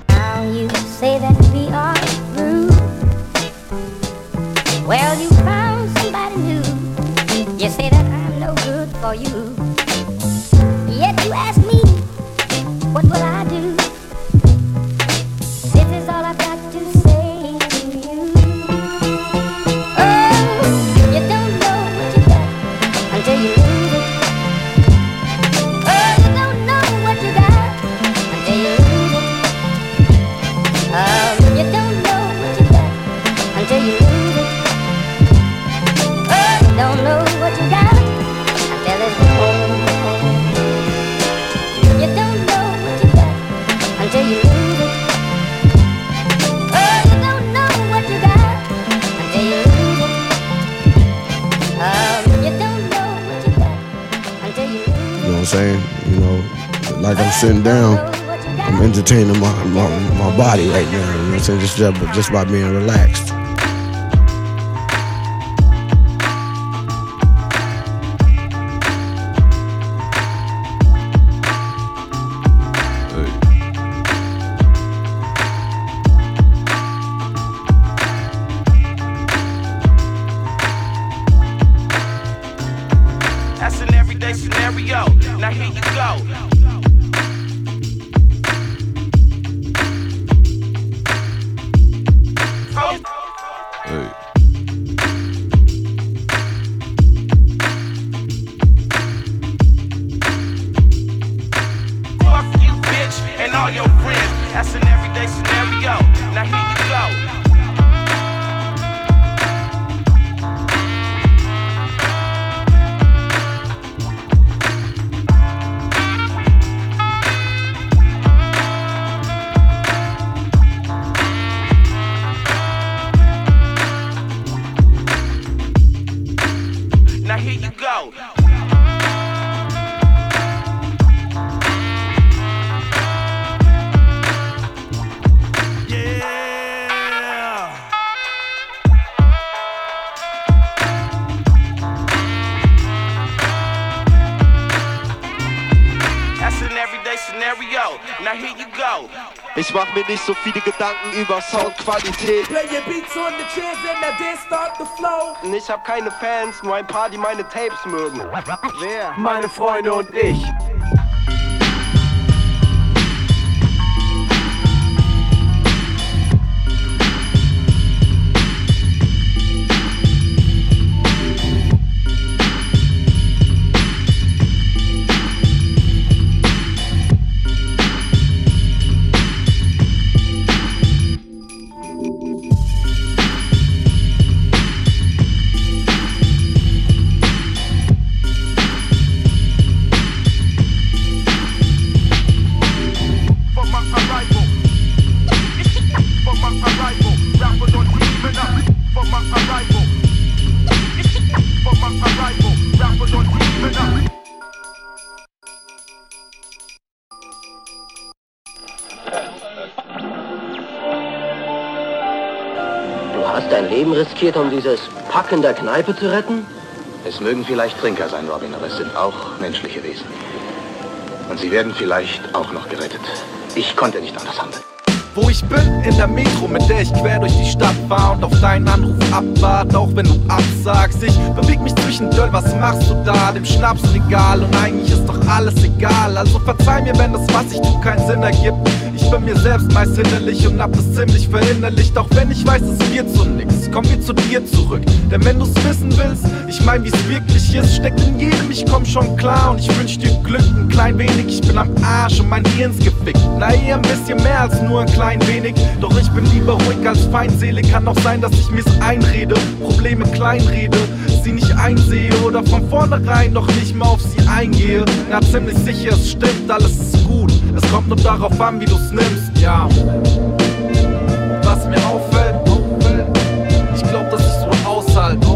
Now you say that we are through. Well, you found somebody new. You say that I'm no good for you. Sitting down, I'm entertaining my, my, my body right now. You know what I'm saying? Just, just, just by being relaxed. Über Soundqualität. Play your beats on the chairs and now dance start the flow. Ich hab keine Fans, nur ein paar, die meine Tapes mögen. Wer? Meine Freunde und ich. In der Kneipe zu retten? Es mögen vielleicht Trinker sein, Robin, aber es sind auch menschliche Wesen. Und sie werden vielleicht auch noch gerettet. Ich konnte nicht anders handeln. Wo ich bin, in der Metro, mit der ich quer durch die Stadt fahr und auf deinen Anruf abwart, auch wenn du absagst. Ich beweg mich zwischen Döll, was machst du da? Dem Schnapsregal und eigentlich ist doch alles egal. Also verzeih mir, wenn das, was ich tu, keinen Sinn ergibt. Ich bin mir selbst meist hinderlich und hab das ziemlich verinnerlicht, auch wenn ich weiß, es wird so nix. Komm wir zu dir zurück, denn wenn du's wissen willst, ich mein, wie's wirklich ist, steckt in jedem, ich komm schon klar. Und ich wünsch dir Glück, ein klein wenig, ich bin am Arsch und mein Hirn's gefickt. Na, eher ein bisschen mehr als nur ein klein wenig, doch ich bin lieber ruhig als feindselig, kann auch sein, dass ich mir's einrede, Probleme kleinrede, sie nicht einsehe oder von vornherein noch nicht mal auf sie eingehe. Na, ziemlich sicher, es stimmt, alles ist gut, es kommt nur darauf an, wie du's nimmst, ja. Was mir auffällt, ich glaub, dass ich so aushalte,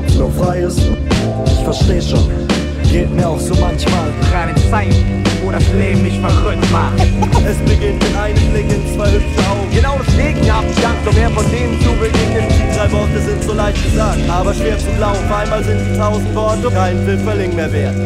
Kopf nur frei ist. Ich versteh schon. Geht mir auch so manchmal. Gerade Zeiten, wo das Leben mich verrückt macht. Es beginnt mit einem Blick in zwei hübsche Augen. Genau deswegen hab ich Angst, um mehr von denen zu begegnen. Die drei Worte sind so leicht gesagt, aber schwer zu glauben. Einmal sind die tausend Worte kein Pfifferling mehr wert.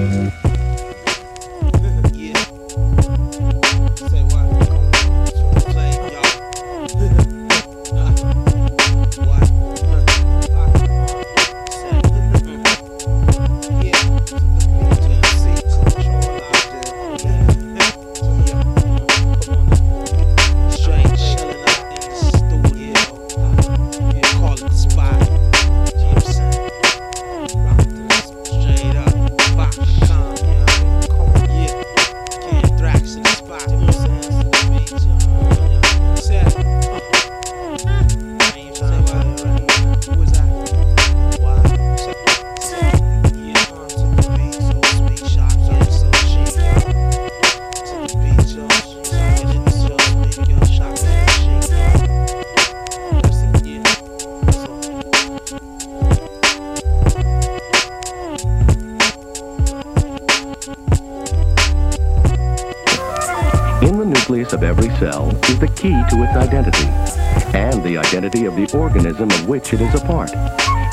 Which it is a part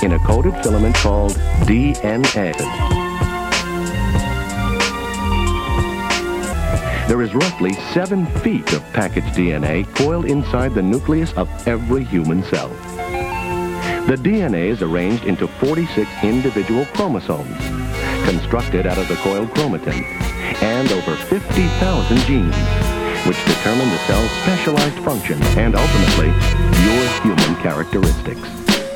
in a coded filament called DNA. There is roughly seven feet of packaged DNA coiled inside the nucleus of every human cell. The DNA is arranged into 46 individual chromosomes, constructed out of the coiled chromatin, and over 50,000 genes, which determine the cell's specialized function and ultimately your human characteristics.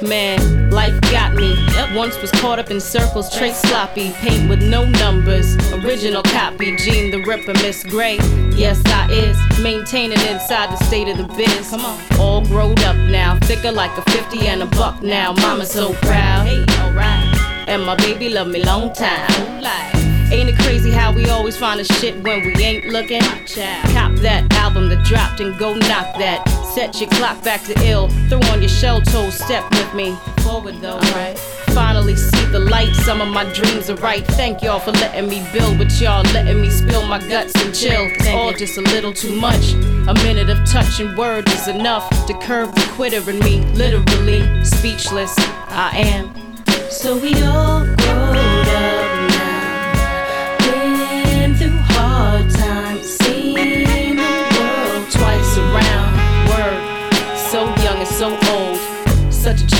Man, life got me. Once was caught up in circles, trace sloppy, paint with no numbers. Original copy, Gene the Ripper, Miss Gray. Yes, I is maintaining inside the state of the biz. Come on, all grown up now, thicker like a 50 and a buck now. Mama so proud. Hey, alright. And my baby love me long time. Like. Ain't it crazy how we always find a shit when we ain't looking? Cop that album that dropped and go knock that. Set your clock back to ill. Throw on your shell toes, step with me. Forward though, right? Finally see the light, some of my dreams are right. Thank y'all for letting me build, but y'all letting me spill my guts and chill. It's all just a little too much. A minute of touch and word is enough to curb the quitter in me. Literally speechless, I am. So we all growed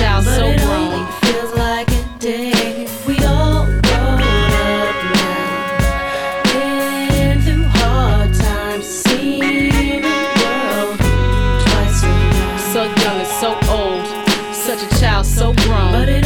a child, so grown. Feels like a day. We all grown up now. Been through hard times, seen the world twice around. So young and so old, such a child, so grown.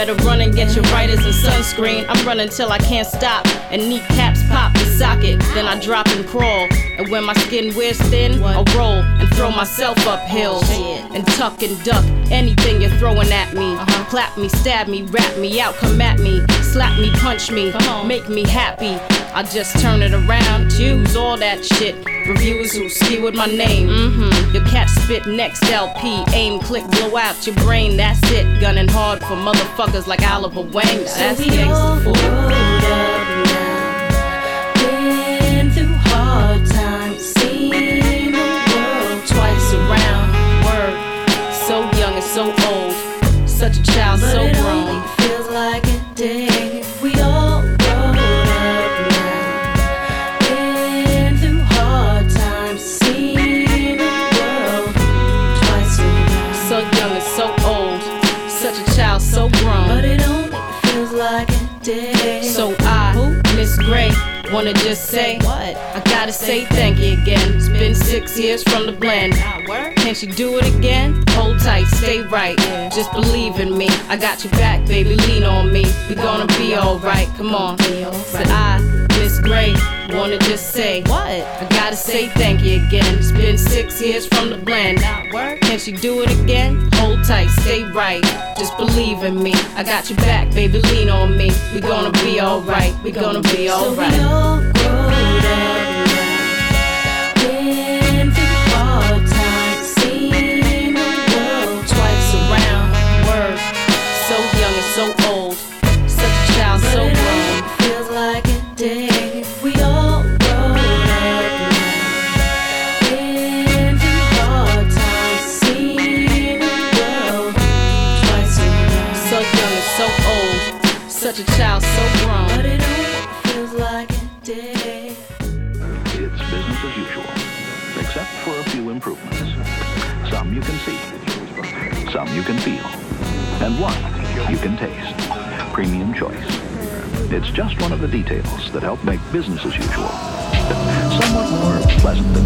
Better run and get your writers and sunscreen. I'm running till I can't stop. And kneecaps pop the socket. Then I drop and crawl. And when my skin wears thin, I'll roll and throw myself up hills. And tuck and duck anything you're throwing at me. Clap me, stab me, rap me out, come at me. Slap me, punch me, make me happy. I just turn it around, choose all that shit. Reviews who skewered my name. Mm-hmm. Your cat spit next LP. Aim, click, blow out your brain. That's it. Gunning hard for motherfuckers like Oliver Wayne. That's gangsta fool. Wanna just say what? I gotta say thank you again. It's been six years from the blend. Can she do it again? Hold tight, stay right. Just believe in me. I got your back, baby. Lean on me. We gonna be alright. Come on. Said I, Gray, wanna just say what? I gotta say thank you again. It's been six years from the blend. Can she do it again? Hold tight, stay right. Just believe in me. I got your back, baby. Lean on me. We gonna be alright. We gonna be alright. Been you can see, some you can feel, and one you can taste. Premium choice. It's just one of the details that help make business as usual somewhat more pleasant than.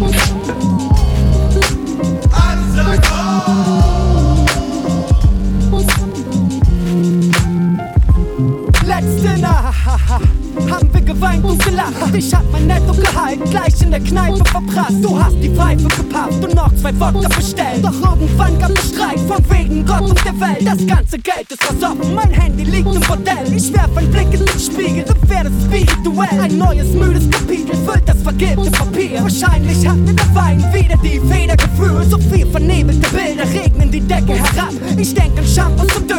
Letzte Nacht [laughs] haben wir geweint und gelacht. Ich hab mein Nettogehalt gleich in der Kneipe verprasst. Du hast die Pfeife gepafft und noch zwei Wodka bestellt. Doch irgendwann gab es Streit von wegen Gott und der Welt. Das ganze Geld ist versoffen, mein Handy liegt im Bordell. Ich werf einen Blick in den Spiegel und werde spirituell. Ein neues müdes Kapitel füllt das vergilbte Papier. Wahrscheinlich hat mir der Wein wieder die Feder geführt. So viel vernebelte Bilder regnen die Decke herab. Ich denk an Shampoos und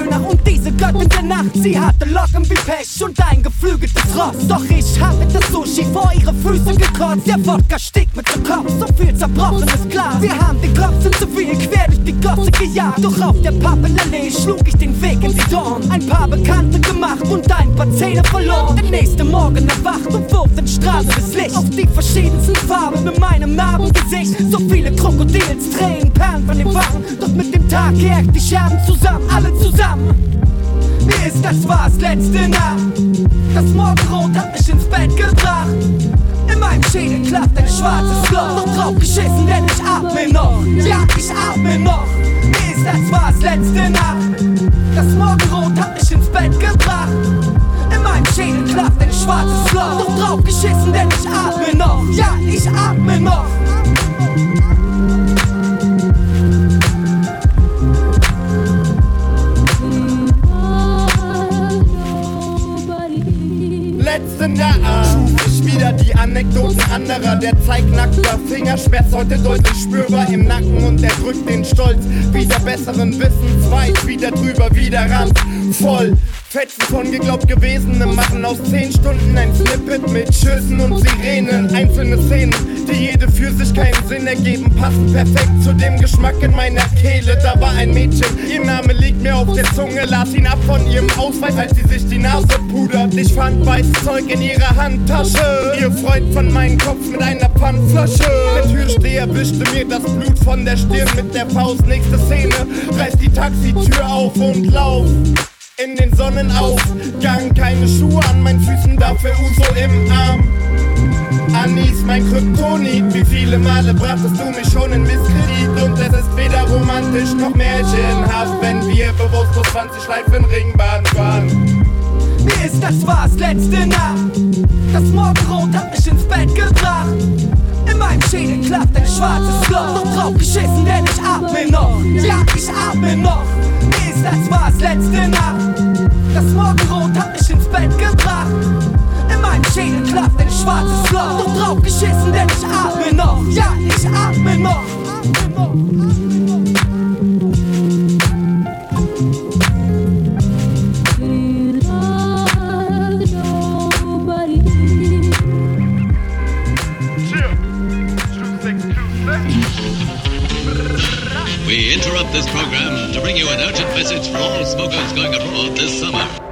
Diese Göttin der Nacht. Sie hatte Locken wie Pech und ein geflügeltes Ross. Doch ich habe das Sushi vor ihre Füße gekotzt. Der Wodka stieg mit dem Kopf, so viel zerbrochenes Glas. Wir haben den Klopfen zu viel quer durch die Gosse gejagt. Doch auf der Pappenallee schlug ich den Weg in die Dorn. Ein paar Bekannte gemacht und ein paar Zähne verloren. Der nächste Morgen erwacht und wirft in strahlendes Licht auf die verschiedensten Farben mit meinem Narbengesicht. So viele Krokodils, Tränen, Perlen von den Wangen. Doch mit dem Tag kehrt die Scherben zusammen, alle zusammen. Mir ist das war's letzte Nacht. Das Morgenrot hat mich ins Bett gebracht. In meinem Schädel klafft ein schwarzes Loch. Doch drauf geschissen, denn ich atme noch. Ja, ich atme noch. Wie ist das war's letzte Nacht? Das Morgenrot hat mich ins Bett gebracht. In meinem Schädel klafft ein schwarzes Loch. Doch drauf geschissen, denn ich atme noch. Ja, ich atme noch. Schuf ich wieder die Anekdoten anderer. Der zeignackter Fingerschmerz heute deutlich spürbar im Nacken und er drückt den Stolz wieder besseren Wissens weit wieder drüber, wieder ran. Voll Fetzen von geglaubt Gewesenem machen aus 10 Stunden ein Snippet mit Schüssen und Sirenen. Einzelne Szenen, die jede für sich keinen Sinn ergeben, passen perfekt zu dem Geschmack in meiner Kehle. Da war ein Mädchen, ihr Name liegt mir auf der Zunge, las ihn ab von ihrem Ausweis, als sie sich die Nase pudert. Ich fand weißes Zeug in ihrer Handtasche. Ihr Freund von meinem Kopf mit einer Pfandflasche. Der Türsteher wischte mir das Blut von der Stirn mit der Faust. Nächste Szene, reißt die Taxitür auf und lauf in den Sonnenaufgang. Keine Schuhe an meinen Füßen, dafür Uso im Arm. Anis, mein Kryptonit. Wie viele Male brachtest du mich schon in Misskredit? Und es ist weder romantisch noch märchenhaft, wenn wir bewusstlos 20 Schleifen Ringbahn fahren. Wie ist das war's letzte Nacht? Das Morgenrot hat mich ins Bett gebracht. In meinem Schädel klafft ein schwarzes Loch. Doch drauf geschissen, denn ich atme noch. Ja, ich atme noch. Ist das war's letzte Nacht? Das Morgenrot hat mich ins Bett gebracht. In meinem Schädel klafft ein schwarzes Loch. Doch drauf geschissen, denn ich atme noch. Ja, ich atme noch. We interrupt this program to bring you an urgent message for all smokers going abroad this summer.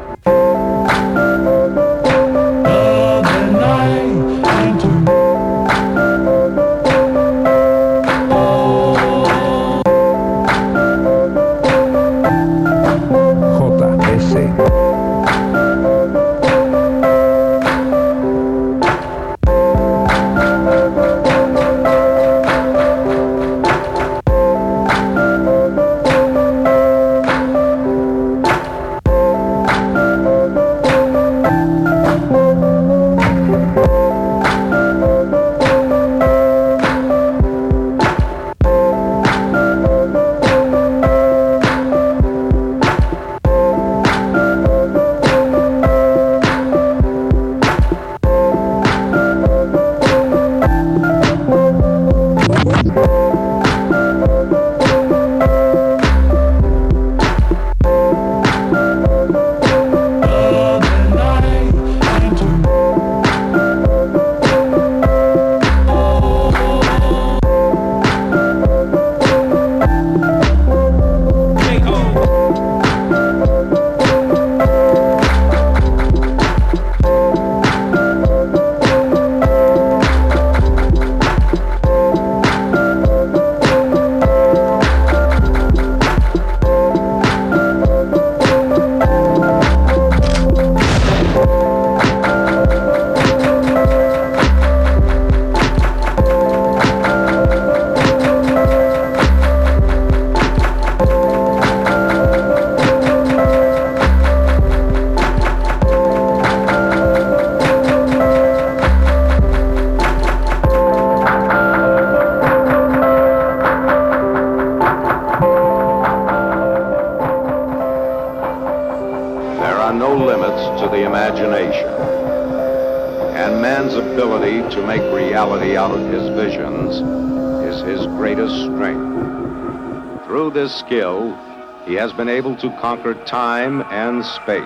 Been able to conquer time and space.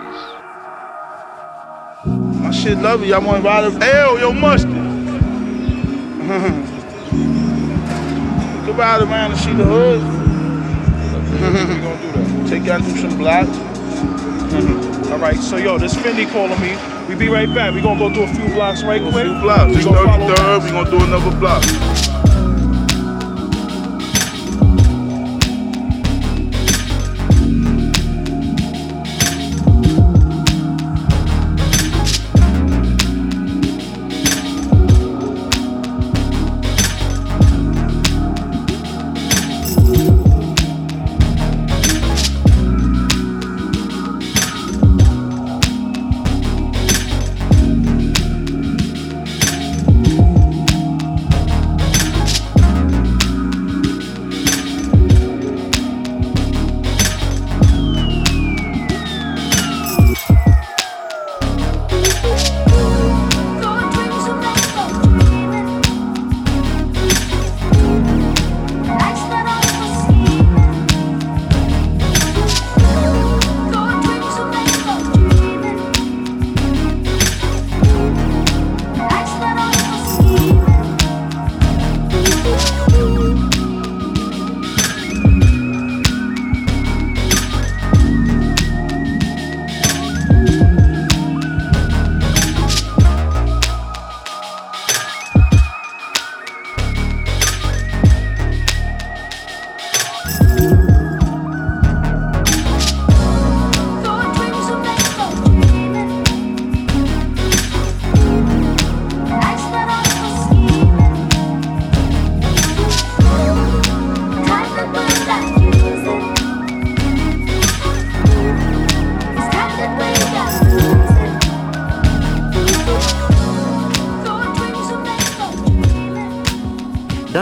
My shit lovely. you. Y'all want to ride it? Hell, yo, mustard. [laughs] Go ride around and see the hood. we gonna do that. Take y'all through some blocks. [laughs] All right, so yo, this Fendi calling me. We be right back. We gonna go do a few blocks right quick. A few blocks. We This gonna follow 33rd, we gonna do another block.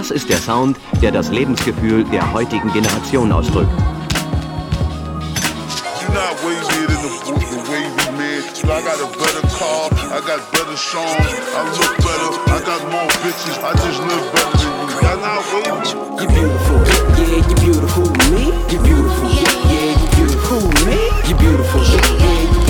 Das ist der Sound, der das Lebensgefühl der heutigen Generation ausdrückt. You're not wavier than the, the wavy man. But I got a better car, I got better songs, I look better, I got more bitches, I just live better than you. Y'all not wavy. You're beautiful, yeah, you're beautiful to me. You're beautiful, yeah, yeah, you're beautiful to me. You're beautiful, yeah, yeah,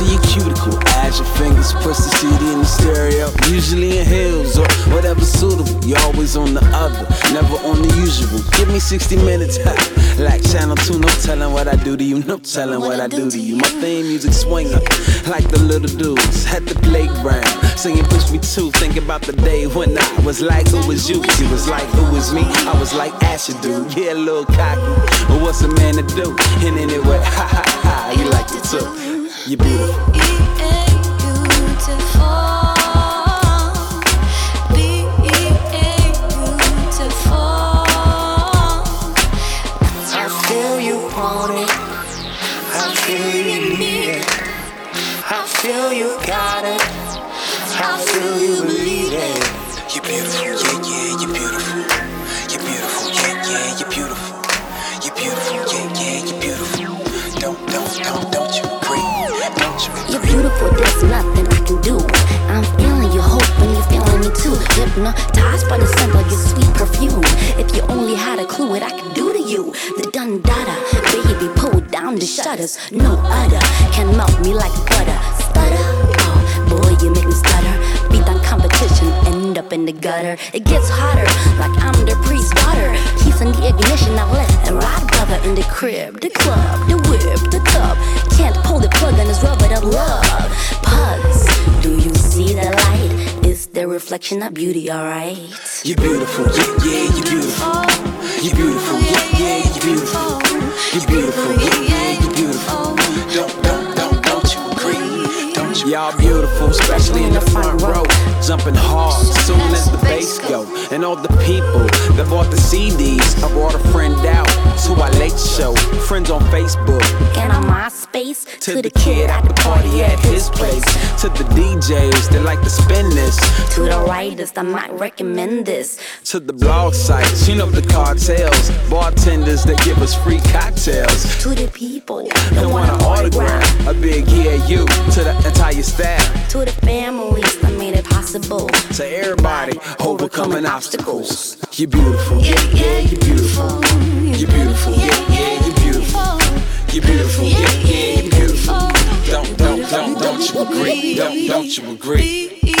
to your cuticle. As your fingers push the CD in the stereo. Usually in heels or whatever suitable. You're always on the other, never on the usual. Give me 60 minutes, like Channel 2. No telling what I do to you, no telling what I do to you. My theme music swinging like the little dudes at the playground. Singing Push Me Too, thinking about the day when I was like, who was you? You was like, who was me? I was like, Asher, dude. Yeah, little cocky, but what's a man to do? And anyway, [laughs] ha ha ha, you like it too. You're beautiful. Feel you got it. I feel you believe it. You're beautiful, yeah, yeah, you're beautiful. You're beautiful, yeah, yeah, you're beautiful. You're beautiful, too. Hypnotized by the scent your sweet perfume. If you only had a clue what I could do to you, the dun dada, baby, pull down the shutters. No other can melt me like butter. Stutter, oh boy, you make me stutter. Beat down competition, end up in the gutter. It gets hotter, like I'm the priest's daughter. Keys in the ignition, now let it ride, brother. In the crib, the club, the whip, the tub. Can't pull the plug on this rubber of love. Pugs, do you see the light? It's the reflection of beauty, alright? You're beautiful, yeah, yeah, you're beautiful. You're beautiful, yeah, yeah, you're beautiful. You're beautiful, yeah, yeah, you're beautiful. Y'all beautiful, especially in the front row. Jumping hard soon as the bass go. And all the people that bought the CDs, I brought a friend out to our late show. Friends on Facebook. And on MySpace, To the kid at the party at his place. To the DJs that like to spin this. To the writers that might recommend this. To the blog sites, you know the cartels. Bartenders that give us free cocktails. To the people that want an autograph. A big yeah, you. To the entire staff. To the families that made it possible. To everybody overcoming obstacles. You're beautiful. Yeah, yeah, you're beautiful. You're beautiful. Yeah, yeah, you're beautiful. You're beautiful. Yeah, yeah, you're beautiful. Don't, don't, don't, don't you agree? Don't, don't you agree? You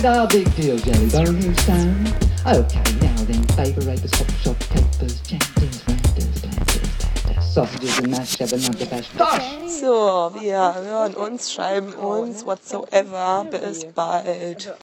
crocodile, deal, jelly bone stone. Okay, now then, favour rapers, hot shot capers, changes, ranters, planters, planters, sausages and mash, have another bash. Gosh! So, wir hören uns, schreiben uns, whatsoever. Bis bald.